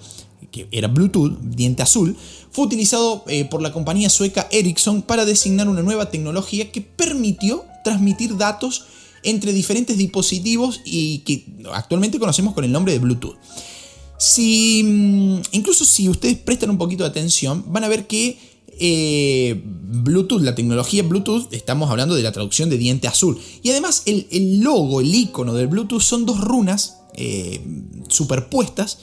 que era Bluetooth, diente azul, fue utilizado eh, por la compañía sueca Ericsson para designar una nueva tecnología que permitió transmitir datos entre diferentes dispositivos y que actualmente conocemos con el nombre de Bluetooth. Si, mm, incluso si ustedes prestan un poquito de atención, van a ver que eh, Bluetooth, la tecnología Bluetooth, estamos hablando de la traducción de diente azul. Y además el, logo, el icono del Bluetooth son dos runas eh, superpuestas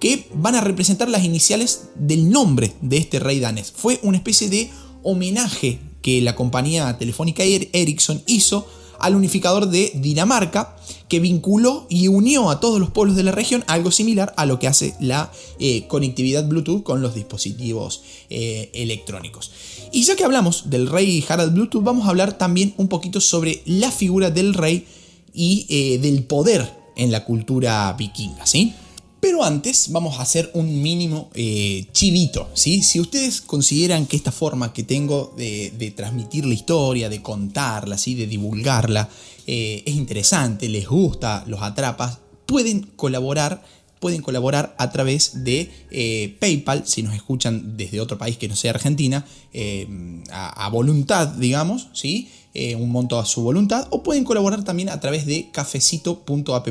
que van a representar las iniciales del nombre de este rey danés. Fue una especie de homenaje que la compañía telefónica Ericsson hizo al unificador de Dinamarca, que vinculó y unió a todos los pueblos de la región, algo similar a lo que hace la eh, conectividad Bluetooth con los dispositivos eh, electrónicos. Y ya que hablamos del rey Harald Bluetooth, vamos a hablar también un poquito sobre la figura del rey y eh, del poder en la cultura vikinga, ¿sí? Pero antes vamos a hacer un mínimo eh, chivito. ¿sí? Si ustedes consideran que esta forma que tengo de, transmitir la historia, de contarla, ¿sí? de divulgarla, eh, es interesante, les gusta, los atrapas, pueden colaborar pueden colaborar a través de eh, PayPal, si nos escuchan desde otro país que no sea Argentina, a, voluntad, digamos, ¿sí? un monto a su voluntad, o pueden colaborar también a través de cafecito.app.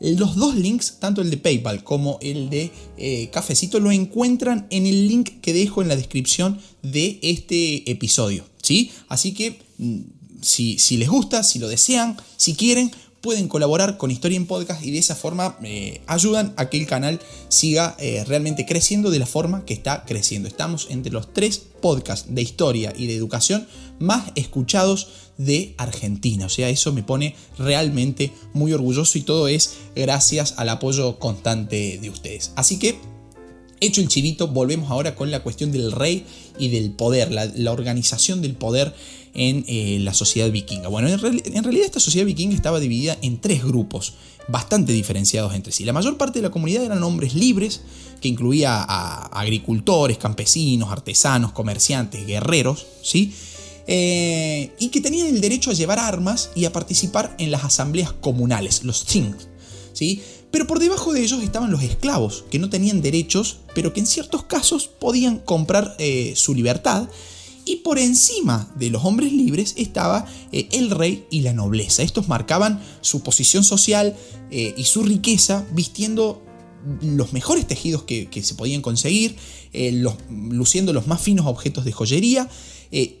Los dos links, tanto el de PayPal como el de eh, Cafecito, lo encuentran en el link que dejo en la descripción de este episodio. ¿sí? Así que mm, si, si les gusta, si lo desean, si quieren, pueden colaborar con Historia en Podcast y de esa forma eh, ayudan a que el canal siga eh, realmente creciendo de la forma que está creciendo. Estamos entre los tres podcasts de historia y de educación más escuchados de Argentina. O sea, eso me pone realmente muy orgulloso y todo es gracias al apoyo constante de ustedes. Así que Hecho el chivito, volvemos ahora con la cuestión del rey y del poder, la, organización del poder en eh, la sociedad vikinga. Bueno, en, realidad esta sociedad vikinga estaba dividida en tres grupos bastante diferenciados entre sí. La mayor parte de la comunidad eran hombres libres, que incluía a agricultores, campesinos, artesanos, comerciantes, guerreros, ¿sí? Eh, y que tenían el derecho a llevar armas y a participar en las asambleas comunales, los things. ¿sí? Pero por debajo de ellos estaban los esclavos, que no tenían derechos, pero que en ciertos casos podían comprar eh, su libertad. Y por encima de los hombres libres estaba eh, el rey y la nobleza. Estos marcaban su posición social eh, y su riqueza vistiendo los mejores tejidos que, se podían conseguir, luciendo los más finos objetos de joyería,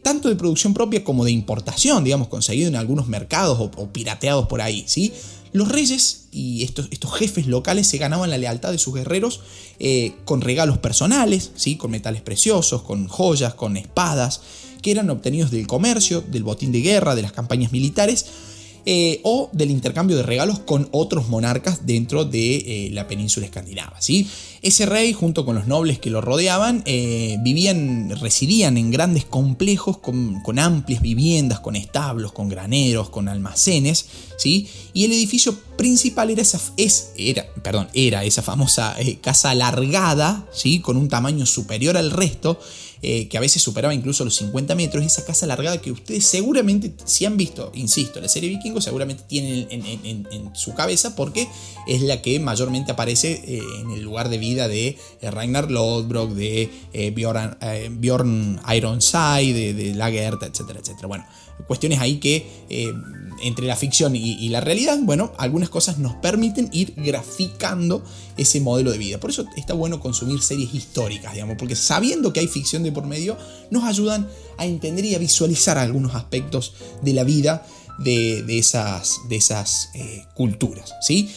tanto de producción propia como de importación, digamos, conseguido en algunos mercados o, o pirateados por ahí, ¿sí? Los reyes y estos, estos, jefes locales se ganaban la lealtad de sus guerreros eh, con regalos personales, ¿sí? con metales preciosos, con joyas, con espadas, que eran obtenidos del comercio, del botín de guerra, de las campañas militares, eh, o del intercambio de regalos con otros monarcas dentro de eh, la península escandinava. ¿sí? Ese rey, junto con los nobles que lo rodeaban, eh, vivían, residían en grandes complejos con, amplias viviendas, con establos, con graneros, con almacenes, ¿sí? y el edificio principal era esa, es, era, perdón, era esa famosa casa alargada, ¿sí? con un tamaño superior al resto, eh, que a veces superaba incluso los 50 metros, esa casa alargada que ustedes seguramente, si han visto, insisto, la serie Vikingo, seguramente tienen en, su cabeza porque es la que mayormente aparece eh, en el lugar de vida de eh, Ragnar Lodbrok, de Bjorn, Ironside, de, de Lagertha, etcétera, etcétera. Bueno, cuestiones ahí que entre la ficción y, la realidad, bueno, algunas cosas nos permiten ir graficando ese modelo de vida. Por eso está bueno consumir series históricas, digamos, porque sabiendo que hay ficción de por medio, nos ayudan a entender y a visualizar algunos aspectos de la vida de, esas, eh, culturas, ¿sí?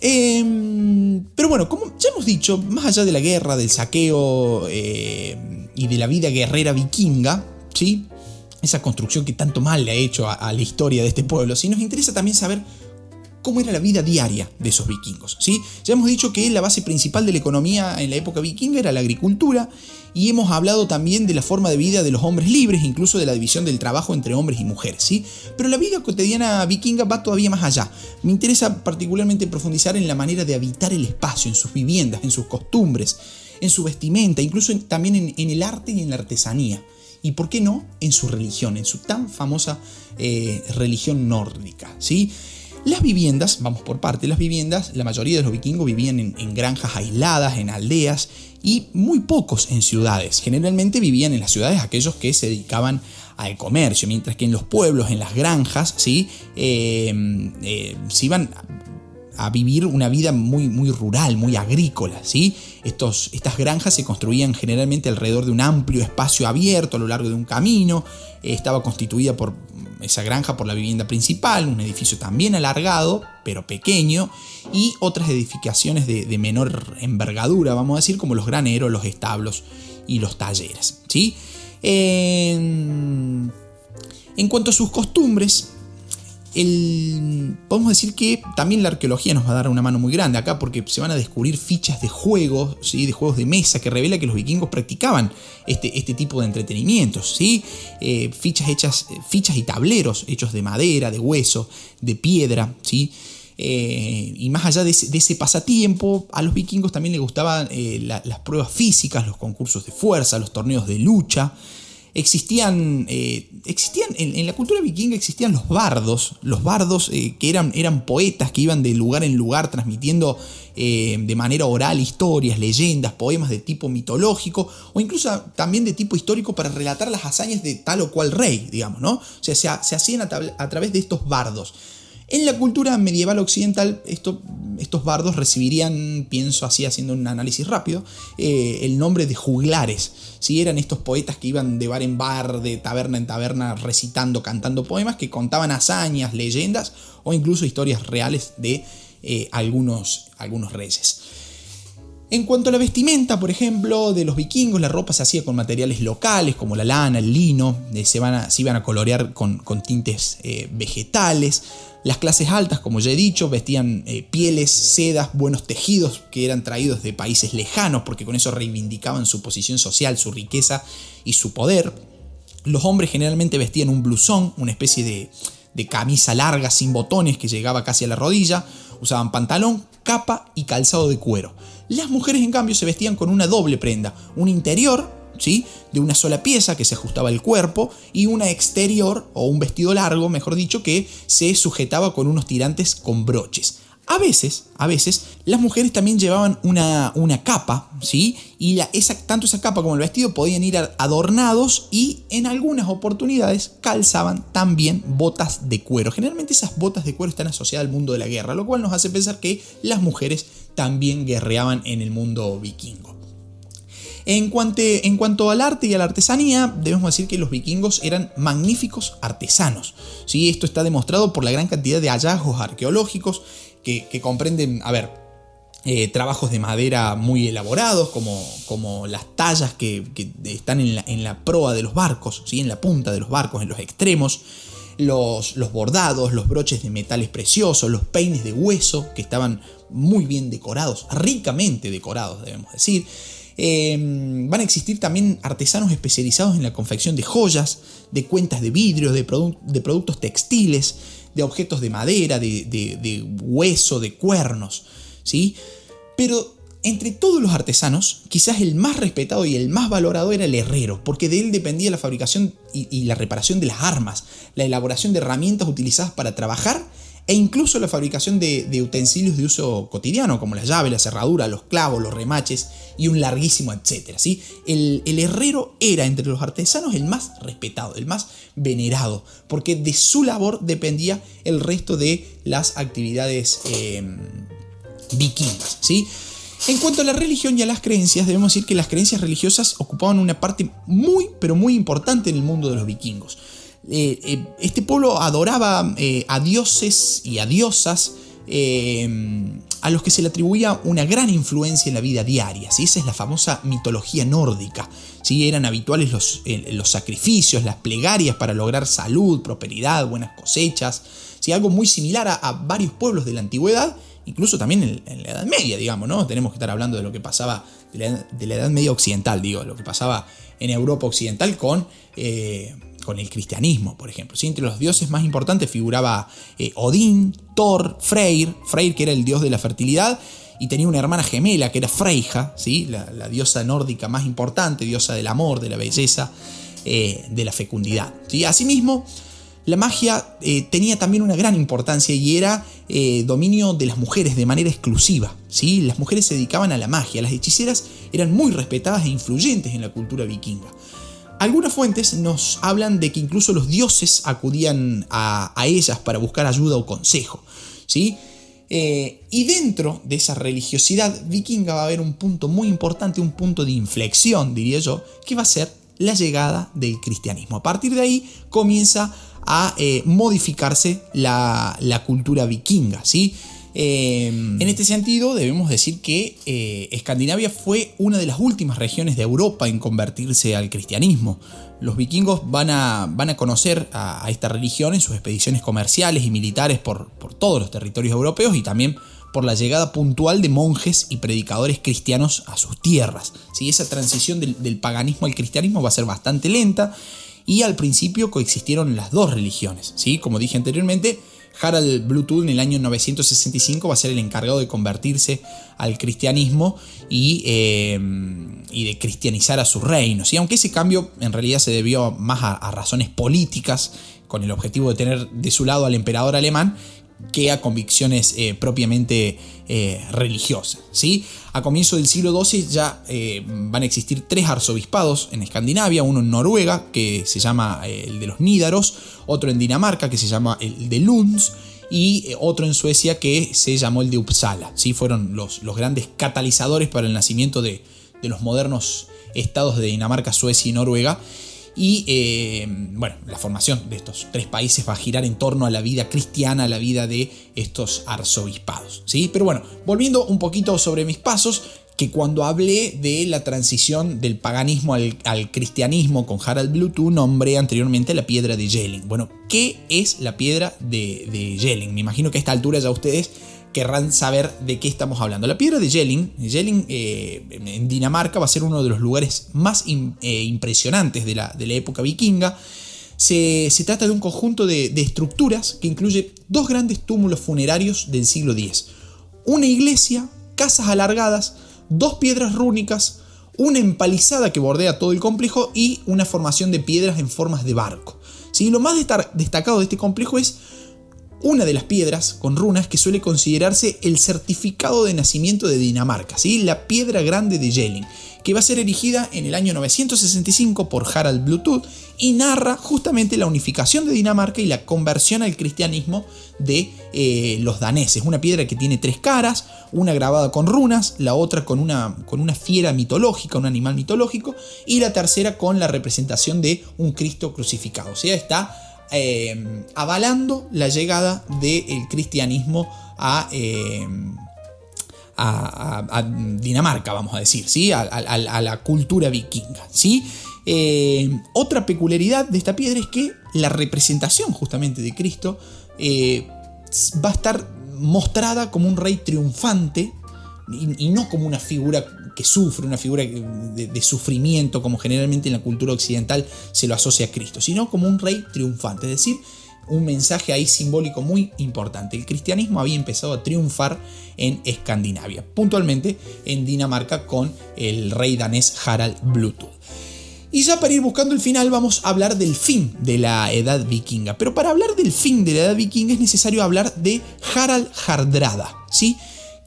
Em, pero bueno, como ya hemos dicho, más allá de la guerra, del saqueo eh, y de la vida guerrera vikinga, ¿sí? Esa construcción que tanto mal le ha hecho a, la historia de este pueblo, si nos interesa también saber cómo era la vida diaria de esos vikingos. ¿sí? Ya hemos dicho que la base principal de la economía en la época vikinga era la agricultura y hemos hablado también de la forma de vida de los hombres libres, incluso de la división del trabajo entre hombres y mujeres. ¿sí? Pero la vida cotidiana vikinga va todavía más allá. Me interesa particularmente profundizar en la manera de habitar el espacio, en sus viviendas, en sus costumbres, en su vestimenta, incluso también en el arte y en la artesanía y, ¿por qué no?, en su religión, en su tan famosa eh, religión nórdica. ¿sí? Las viviendas, vamos por parte, las viviendas, la mayoría de los vikingos vivían en, granjas aisladas, en aldeas y muy pocos en ciudades. Generalmente vivían en las ciudades aquellos que se dedicaban al comercio, mientras que en los pueblos, en las granjas, ¿sí? Eh, eh, se iban a vivir una vida muy, muy rural, muy agrícola. ¿sí? Estos, estas granjas se construían generalmente alrededor de un amplio espacio abierto a lo largo de un camino. estaba constituida por esa granja por la vivienda principal, un edificio también alargado, pero pequeño, y otras edificaciones de, menor envergadura, vamos a decir, como los graneros, los establos y los talleres. ¿sí? en cuanto a sus costumbres, podemos decir que también la arqueología nos va a dar una mano muy grande acá porque se van a descubrir fichas de juegos, ¿sí? de juegos de mesa que revela que los vikingos practicaban este, este tipo de entretenimientos, ¿sí? Eh, fichas hechas, fichas y tableros hechos de madera, de hueso, de piedra, ¿sí? Eh, y más allá de ese, pasatiempo, a los vikingos también les gustaban eh, las pruebas físicas, los concursos de fuerza, los torneos de lucha existían, eh, existían en, la cultura vikinga existían los bardos, los bardos eh, que eran, eran poetas que iban de lugar en lugar transmitiendo eh, de manera oral historias, leyendas, poemas de tipo mitológico o incluso también de tipo histórico para relatar las hazañas de tal o cual rey, digamos, ¿no? O sea, se, hacían a través de estos bardos. En la cultura medieval occidental, estos bardos recibirían, pienso así haciendo un análisis rápido, eh, el nombre de juglares. Si eran estos poetas que iban de bar en bar, de taberna en taberna, recitando, cantando poemas que contaban hazañas, leyendas o incluso historias reales de eh, algunos, algunos reyes. En cuanto a la vestimenta, por ejemplo, de los vikingos, la ropa se hacía con materiales locales como la lana, el lino, eh, se, se, iban a colorear con, tintes vegetales. Las clases altas, como ya he dicho, vestían eh, pieles, sedas, buenos tejidos que eran traídos de países lejanos porque con eso reivindicaban su posición social, su riqueza y su poder. Los hombres generalmente vestían un blusón, una especie de camisa larga sin botones que llegaba casi a la rodilla, usaban pantalón, capa y calzado de cuero. Las mujeres en cambio se vestían con una doble prenda, un interior de una sola pieza que se ajustaba al cuerpo y una exterior o un vestido largo, mejor dicho, que se sujetaba con unos tirantes con broches. A veces, a veces, las mujeres también llevaban una, una capa, ¿sí? Y la, esa, tanto esa capa como el vestido podían ir adornados y en algunas oportunidades calzaban también botas de cuero. Generalmente esas botas de cuero están asociadas al mundo de la guerra, lo cual nos hace pensar que las mujeres también guerreaban en el mundo vikingo. En cuanto, en cuanto al arte y a la artesanía, debemos decir que los vikingos eran magníficos artesanos. ¿sí? Esto está demostrado por la gran cantidad de hallazgos arqueológicos que, comprenden, a ver, eh, trabajos de madera muy elaborados, como, como las tallas que, están en la, proa de los barcos, ¿sí? en la punta de los barcos, en los extremos, los, los, bordados, los broches de metales preciosos, los peines de hueso, que estaban muy bien decorados, ricamente decorados, debemos decir. Em, van a existir también artesanos especializados en la confección de joyas, de cuentas de vidrio, de, productos textiles, de objetos de madera, de, hueso, de cuernos. ¿sí? Pero entre todos los artesanos, quizás el más respetado y el más valorado era el herrero, porque de él dependía la fabricación y, la reparación de las armas, la elaboración de herramientas utilizadas para trabajar e incluso la fabricación de, utensilios de uso cotidiano, como la llave, la cerradura, los clavos, los remaches y un larguísimo etcétera. ¿sí? El, herrero era entre los artesanos el más respetado, el más venerado, porque de su labor dependía el resto de las actividades em, vikingas. ¿sí? En cuanto a la religión y a las creencias, debemos decir que las creencias religiosas ocupaban una parte muy, pero muy importante en el mundo de los vikingos. Eh, eh, este pueblo adoraba eh, a dioses y a diosas a los que se le atribuía una gran influencia en la vida diaria. Esa es la famosa mitología nórdica. ¿sí? Eran habituales los, los, sacrificios, las plegarias para lograr salud, prosperidad, buenas cosechas. ¿sí? Algo muy similar a, varios pueblos de la antigüedad, incluso también en, la Edad Media, digamos. ¿no? Tenemos que estar hablando de lo que pasaba, de la, Edad Media occidental, digo, lo que pasaba en Europa occidental con con el cristianismo, por ejemplo. Entre los dioses más importantes figuraba eh, Odín, Thor, Freyr, Freyr que era el dios de la fertilidad, y tenía una hermana gemela que era Freyja, ¿sí? la, diosa nórdica más importante, diosa del amor, de la belleza, eh, de la fecundidad. ¿sí? Asimismo, la magia eh, tenía también una gran importancia y era dominio de las mujeres de manera exclusiva. ¿sí? Las mujeres se dedicaban a la magia, las hechiceras eran muy respetadas e influyentes en la cultura vikinga. Algunas fuentes nos hablan de que incluso los dioses acudían a, ellas para buscar ayuda o consejo. ¿sí? Eh, y dentro de esa religiosidad vikinga va a haber un punto muy importante, un punto de inflexión, diría yo, que va a ser la llegada del cristianismo. A partir de ahí comienza a eh, modificarse la, cultura vikinga. ¿sí? Em, en este sentido, debemos decir que eh, Escandinavia fue una de las últimas regiones de Europa en convertirse al cristianismo. Los vikingos van a, van a conocer a, esta religión en sus expediciones comerciales y militares por, por todos los territorios europeos y también por la llegada puntual de monjes y predicadores cristianos a sus tierras. ¿Sí? Esa transición del, paganismo al cristianismo va a ser bastante lenta y al principio coexistieron las dos religiones. ¿sí? Como dije anteriormente, Harald Bluetooth en el año 965 va a ser el encargado de convertirse al cristianismo y, eh, y de cristianizar a su reino. ¿sí? Aunque ese cambio en realidad se debió más a, razones políticas, con el objetivo de tener de su lado al emperador alemán, que a convicciones eh, propiamente eh, religiosas. ¿sí? A comienzo del siglo XII ya eh, van a existir tres arzobispados en Escandinavia, uno en Noruega, que se llama el de los Nídaros, otro en Dinamarca, que se llama el de Lunds, y otro en Suecia que se llamó el de Uppsala. ¿sí? Fueron los, los grandes catalizadores para el nacimiento de, de los modernos estados de Dinamarca, Suecia y Noruega. Y eh, bueno, la formación de estos tres países va a girar en torno a la vida cristiana, la vida de estos arzobispados. ¿sí? Pero bueno, volviendo un poquito sobre mis pasos, que cuando hablé de la transición del paganismo al, cristianismo con Harald Bluetooth, nombré anteriormente la piedra de Jelling. Bueno, ¿qué es la piedra de, de Jelling? Me imagino que a esta altura ya ustedes querrán saber de qué estamos hablando. La piedra de Jelling, Jelling eh, en Dinamarca va a ser uno de los lugares más eh, impresionantes de la, de la, época vikinga. Se, trata de un conjunto de, estructuras que incluye dos grandes túmulos funerarios del siglo X, una iglesia, casas alargadas, dos piedras rúnicas, una empalizada que bordea todo el complejo y una formación de piedras en formas de barco. ¿Sí? Lo más destacado de este complejo es una de las piedras con runas que suele considerarse el certificado de nacimiento de Dinamarca, ¿sí? la piedra grande de Jelling, que va a ser erigida en el año 965 por Harald Bluetooth y narra justamente la unificación de Dinamarca y la conversión al cristianismo de eh, los daneses. Una piedra que tiene tres caras, una grabada con runas, la otra con una, con una fiera mitológica, un animal mitológico, y la tercera con la representación de un Cristo crucificado. O sea, está eh, avalando la llegada del cristianismo eh, a, a, Dinamarca, vamos a decir, ¿sí? a, la cultura vikinga. ¿sí? Eh, otra peculiaridad de esta piedra es que la representación justamente de Cristo va a estar mostrada como un rey triunfante y, no como una figura que sufre, una figura de, sufrimiento, como generalmente en la cultura occidental se lo asocia a Cristo, sino como un rey triunfante, es decir, un mensaje ahí simbólico muy importante. El cristianismo había empezado a triunfar en Escandinavia, puntualmente en Dinamarca con el rey danés Harald Bluetooth. Y ya para ir buscando el final vamos a hablar del fin de la edad vikinga. Pero para hablar del fin de la edad vikinga es necesario hablar de Harald Hardrada, ¿sí?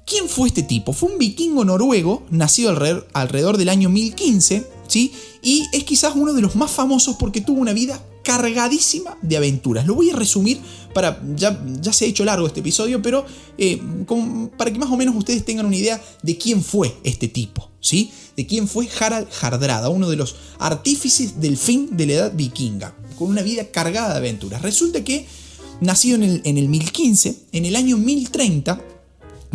¿Quién fue este tipo? Fue un vikingo noruego, nacido alrededor, del año 1015, ¿sí? Y es quizás uno de los más famosos porque tuvo una vida cargadísima de aventuras. Lo voy a resumir para. Ya, ya se ha hecho largo este episodio, pero eh, para que más o menos ustedes tengan una idea de quién fue este tipo, ¿sí? De quién fue Harald Hardrada, uno de los artífices del fin de la edad vikinga, con una vida cargada de aventuras. Resulta que, nacido en el, en el 1015, en el año 1030,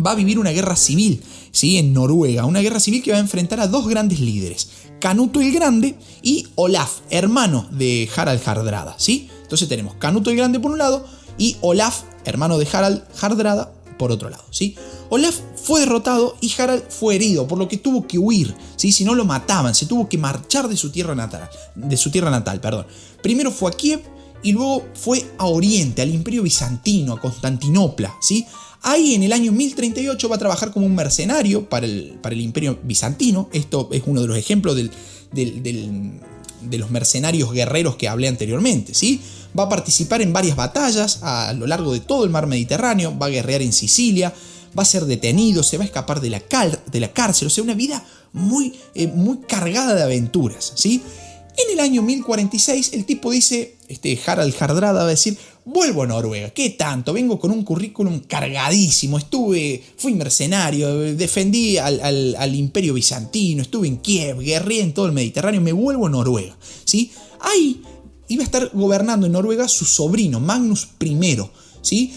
va a vivir una guerra civil, ¿sí? En Noruega, una guerra civil que va a enfrentar a dos grandes líderes, Canuto el Grande y Olaf, hermano de Harald Hardrada, ¿sí? Entonces tenemos Canuto el Grande por un lado y Olaf, hermano de Harald Hardrada, por otro lado, ¿sí? Olaf fue derrotado y Harald fue herido, por lo que tuvo que huir, ¿sí? Si no lo mataban, se tuvo que marchar de su tierra natal, de su tierra natal, perdón. Primero fue a Kiev y luego fue a Oriente, al Imperio Bizantino, a Constantinopla, ¿sí? Ahí en el año 1038 va a trabajar como un mercenario para el, para el imperio bizantino. Esto es uno de los ejemplos de los mercenarios guerreros que hablé anteriormente. ¿sí? Va a participar en varias batallas a lo largo de todo el mar Mediterráneo, va a guerrear en Sicilia, va a ser detenido, se va a escapar de la, cárcel, o sea, una vida muy, eh, muy cargada de aventuras. ¿sí? En el año 1046 el tipo dice, este Harald Hardrada va a decir, vuelvo a Noruega, ¿qué tanto? Vengo con un currículum cargadísimo, estuve, fui mercenario, defendí al, imperio bizantino, estuve en Kiev, guerré en todo el Mediterráneo, me vuelvo a Noruega, ¿sí? Ahí iba a estar gobernando en Noruega su sobrino, Magnus I, ¿sí?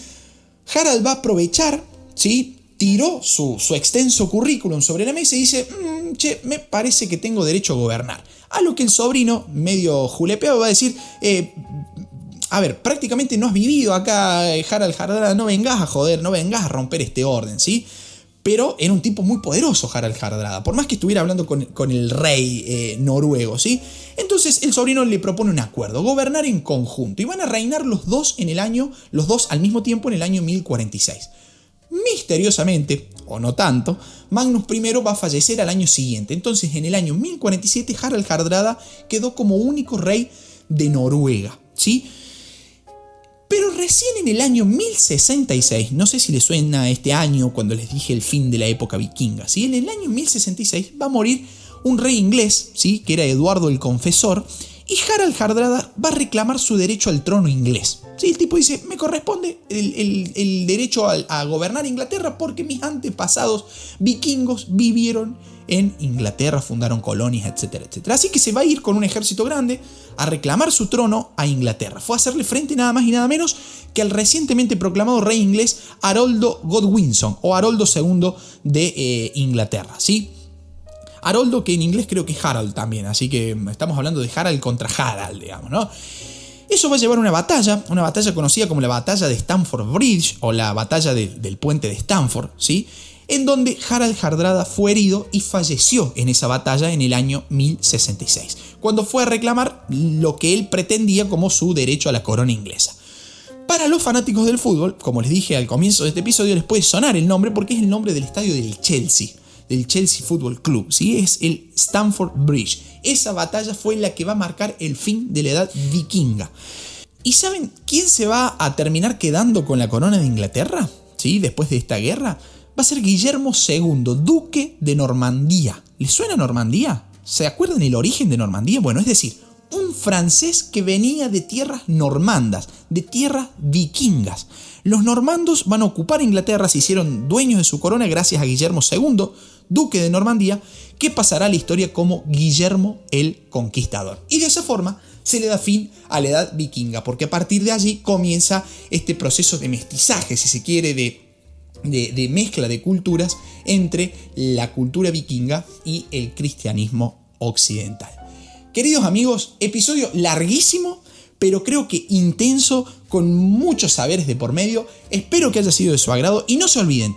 Harald va a aprovechar, ¿sí? tiró su, extenso currículum sobre la mesa y dice, mm, che, me parece que tengo derecho a gobernar. A lo que el sobrino, medio julepeado, va a decir, eh, a ver, prácticamente no has vivido acá, eh, Harald Hardrada, no vengas a joder, no vengas a romper este orden, ¿sí? Pero era un tipo muy poderoso Harald Hardrada, por más que estuviera hablando con, el rey eh, noruego, ¿sí? Entonces el sobrino le propone un acuerdo, gobernar en conjunto, y van a reinar los dos en el año, los dos al mismo tiempo en el año 1046. Misteriosamente, o no tanto, Magnus I va a fallecer al año siguiente. Entonces, en el año 1047, Harald Hardrada quedó como único rey de Noruega. ¿sí? Pero recién en el año 1066, no sé si les suena este año cuando les dije el fin de la época vikinga, ¿sí? en el año 1066 va a morir un rey inglés, ¿sí? que era Eduardo el Confesor, y Harald Hardrada va a reclamar su derecho al trono inglés. Sí, el tipo dice, me corresponde el, derecho a, gobernar Inglaterra porque mis antepasados vikingos vivieron en Inglaterra, fundaron colonias, etcétera, etcétera. Así que se va a ir con un ejército grande a reclamar su trono a Inglaterra. Fue a hacerle frente nada más y nada menos que al recientemente proclamado rey inglés Haroldo Godwinson o Haroldo II de eh, Inglaterra, ¿sí? Haroldo, que en inglés creo que es Harald también, así que estamos hablando de Harald contra Harald, digamos, ¿no? Eso va a llevar una batalla, una batalla conocida como la batalla de Stamford Bridge o la batalla del puente de Stamford, ¿sí? En donde Harald Hardrada fue herido y falleció en esa batalla en el año 1066, cuando fue a reclamar lo que él pretendía como su derecho a la corona inglesa. Para los fanáticos del fútbol, como les dije al comienzo de este episodio, les puede sonar el nombre porque es el nombre del estadio del Chelsea del Chelsea Football Club, ¿sí? es el Stamford Bridge. Esa batalla fue la que va a marcar el fin de la edad vikinga. ¿Y saben quién se va a terminar quedando con la corona de Inglaterra? ¿Sí? Después de esta guerra, va a ser Guillermo II, duque de Normandía. ¿Les suena Normandía? ¿Se acuerdan el origen de Normandía? Bueno, es decir, un francés que venía de tierras normandas, de tierras vikingas. Los normandos van a ocupar Inglaterra, se hicieron dueños de su corona gracias a Guillermo II, duque de Normandía, que pasará a la historia como Guillermo el Conquistador. Y de esa forma se le da fin a la edad vikinga, porque a partir de allí comienza este proceso de mestizaje, si se quiere, de, de, mezcla de culturas entre la cultura vikinga y el cristianismo occidental. Queridos amigos, episodio larguísimo, pero creo que intenso, con muchos saberes de por medio. Espero que haya sido de su agrado y no se olviden,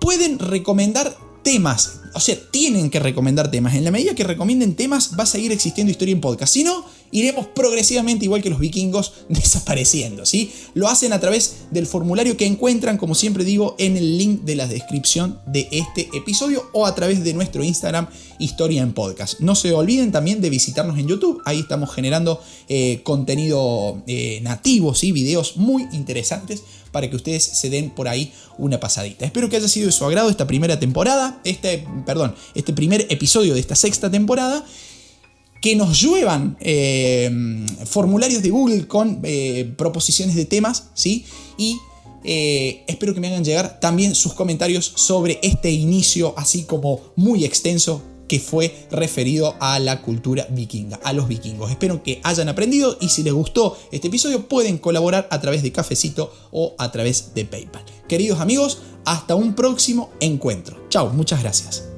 pueden recomendar temas, o sea, tienen que recomendar temas. En la medida que recomienden temas, va a seguir existiendo Historia en Podcast. Si no, iremos progresivamente, igual que los vikingos, desapareciendo, ¿sí? Lo hacen a través del formulario que encuentran, como siempre digo, en el link de la descripción de este episodio o a través de nuestro Instagram, Historia en Podcast. No se olviden también de visitarnos en YouTube, ahí estamos generando eh, contenido eh, nativo, ¿sí? Videos muy interesantes para que ustedes se den por ahí una pasadita. Espero que haya sido de su agrado esta primera temporada, este, perdón, este primer episodio de esta sexta temporada que nos lluevan eh, formularios de Google con eh, proposiciones de temas, ¿sí? Y eh, espero que me hagan llegar también sus comentarios sobre este inicio así como muy extenso que fue referido a la cultura vikinga, a los vikingos. Espero que hayan aprendido y si les gustó este episodio pueden colaborar a través de Cafecito o a través de PayPal. Queridos amigos, hasta un próximo encuentro. Chao, muchas gracias.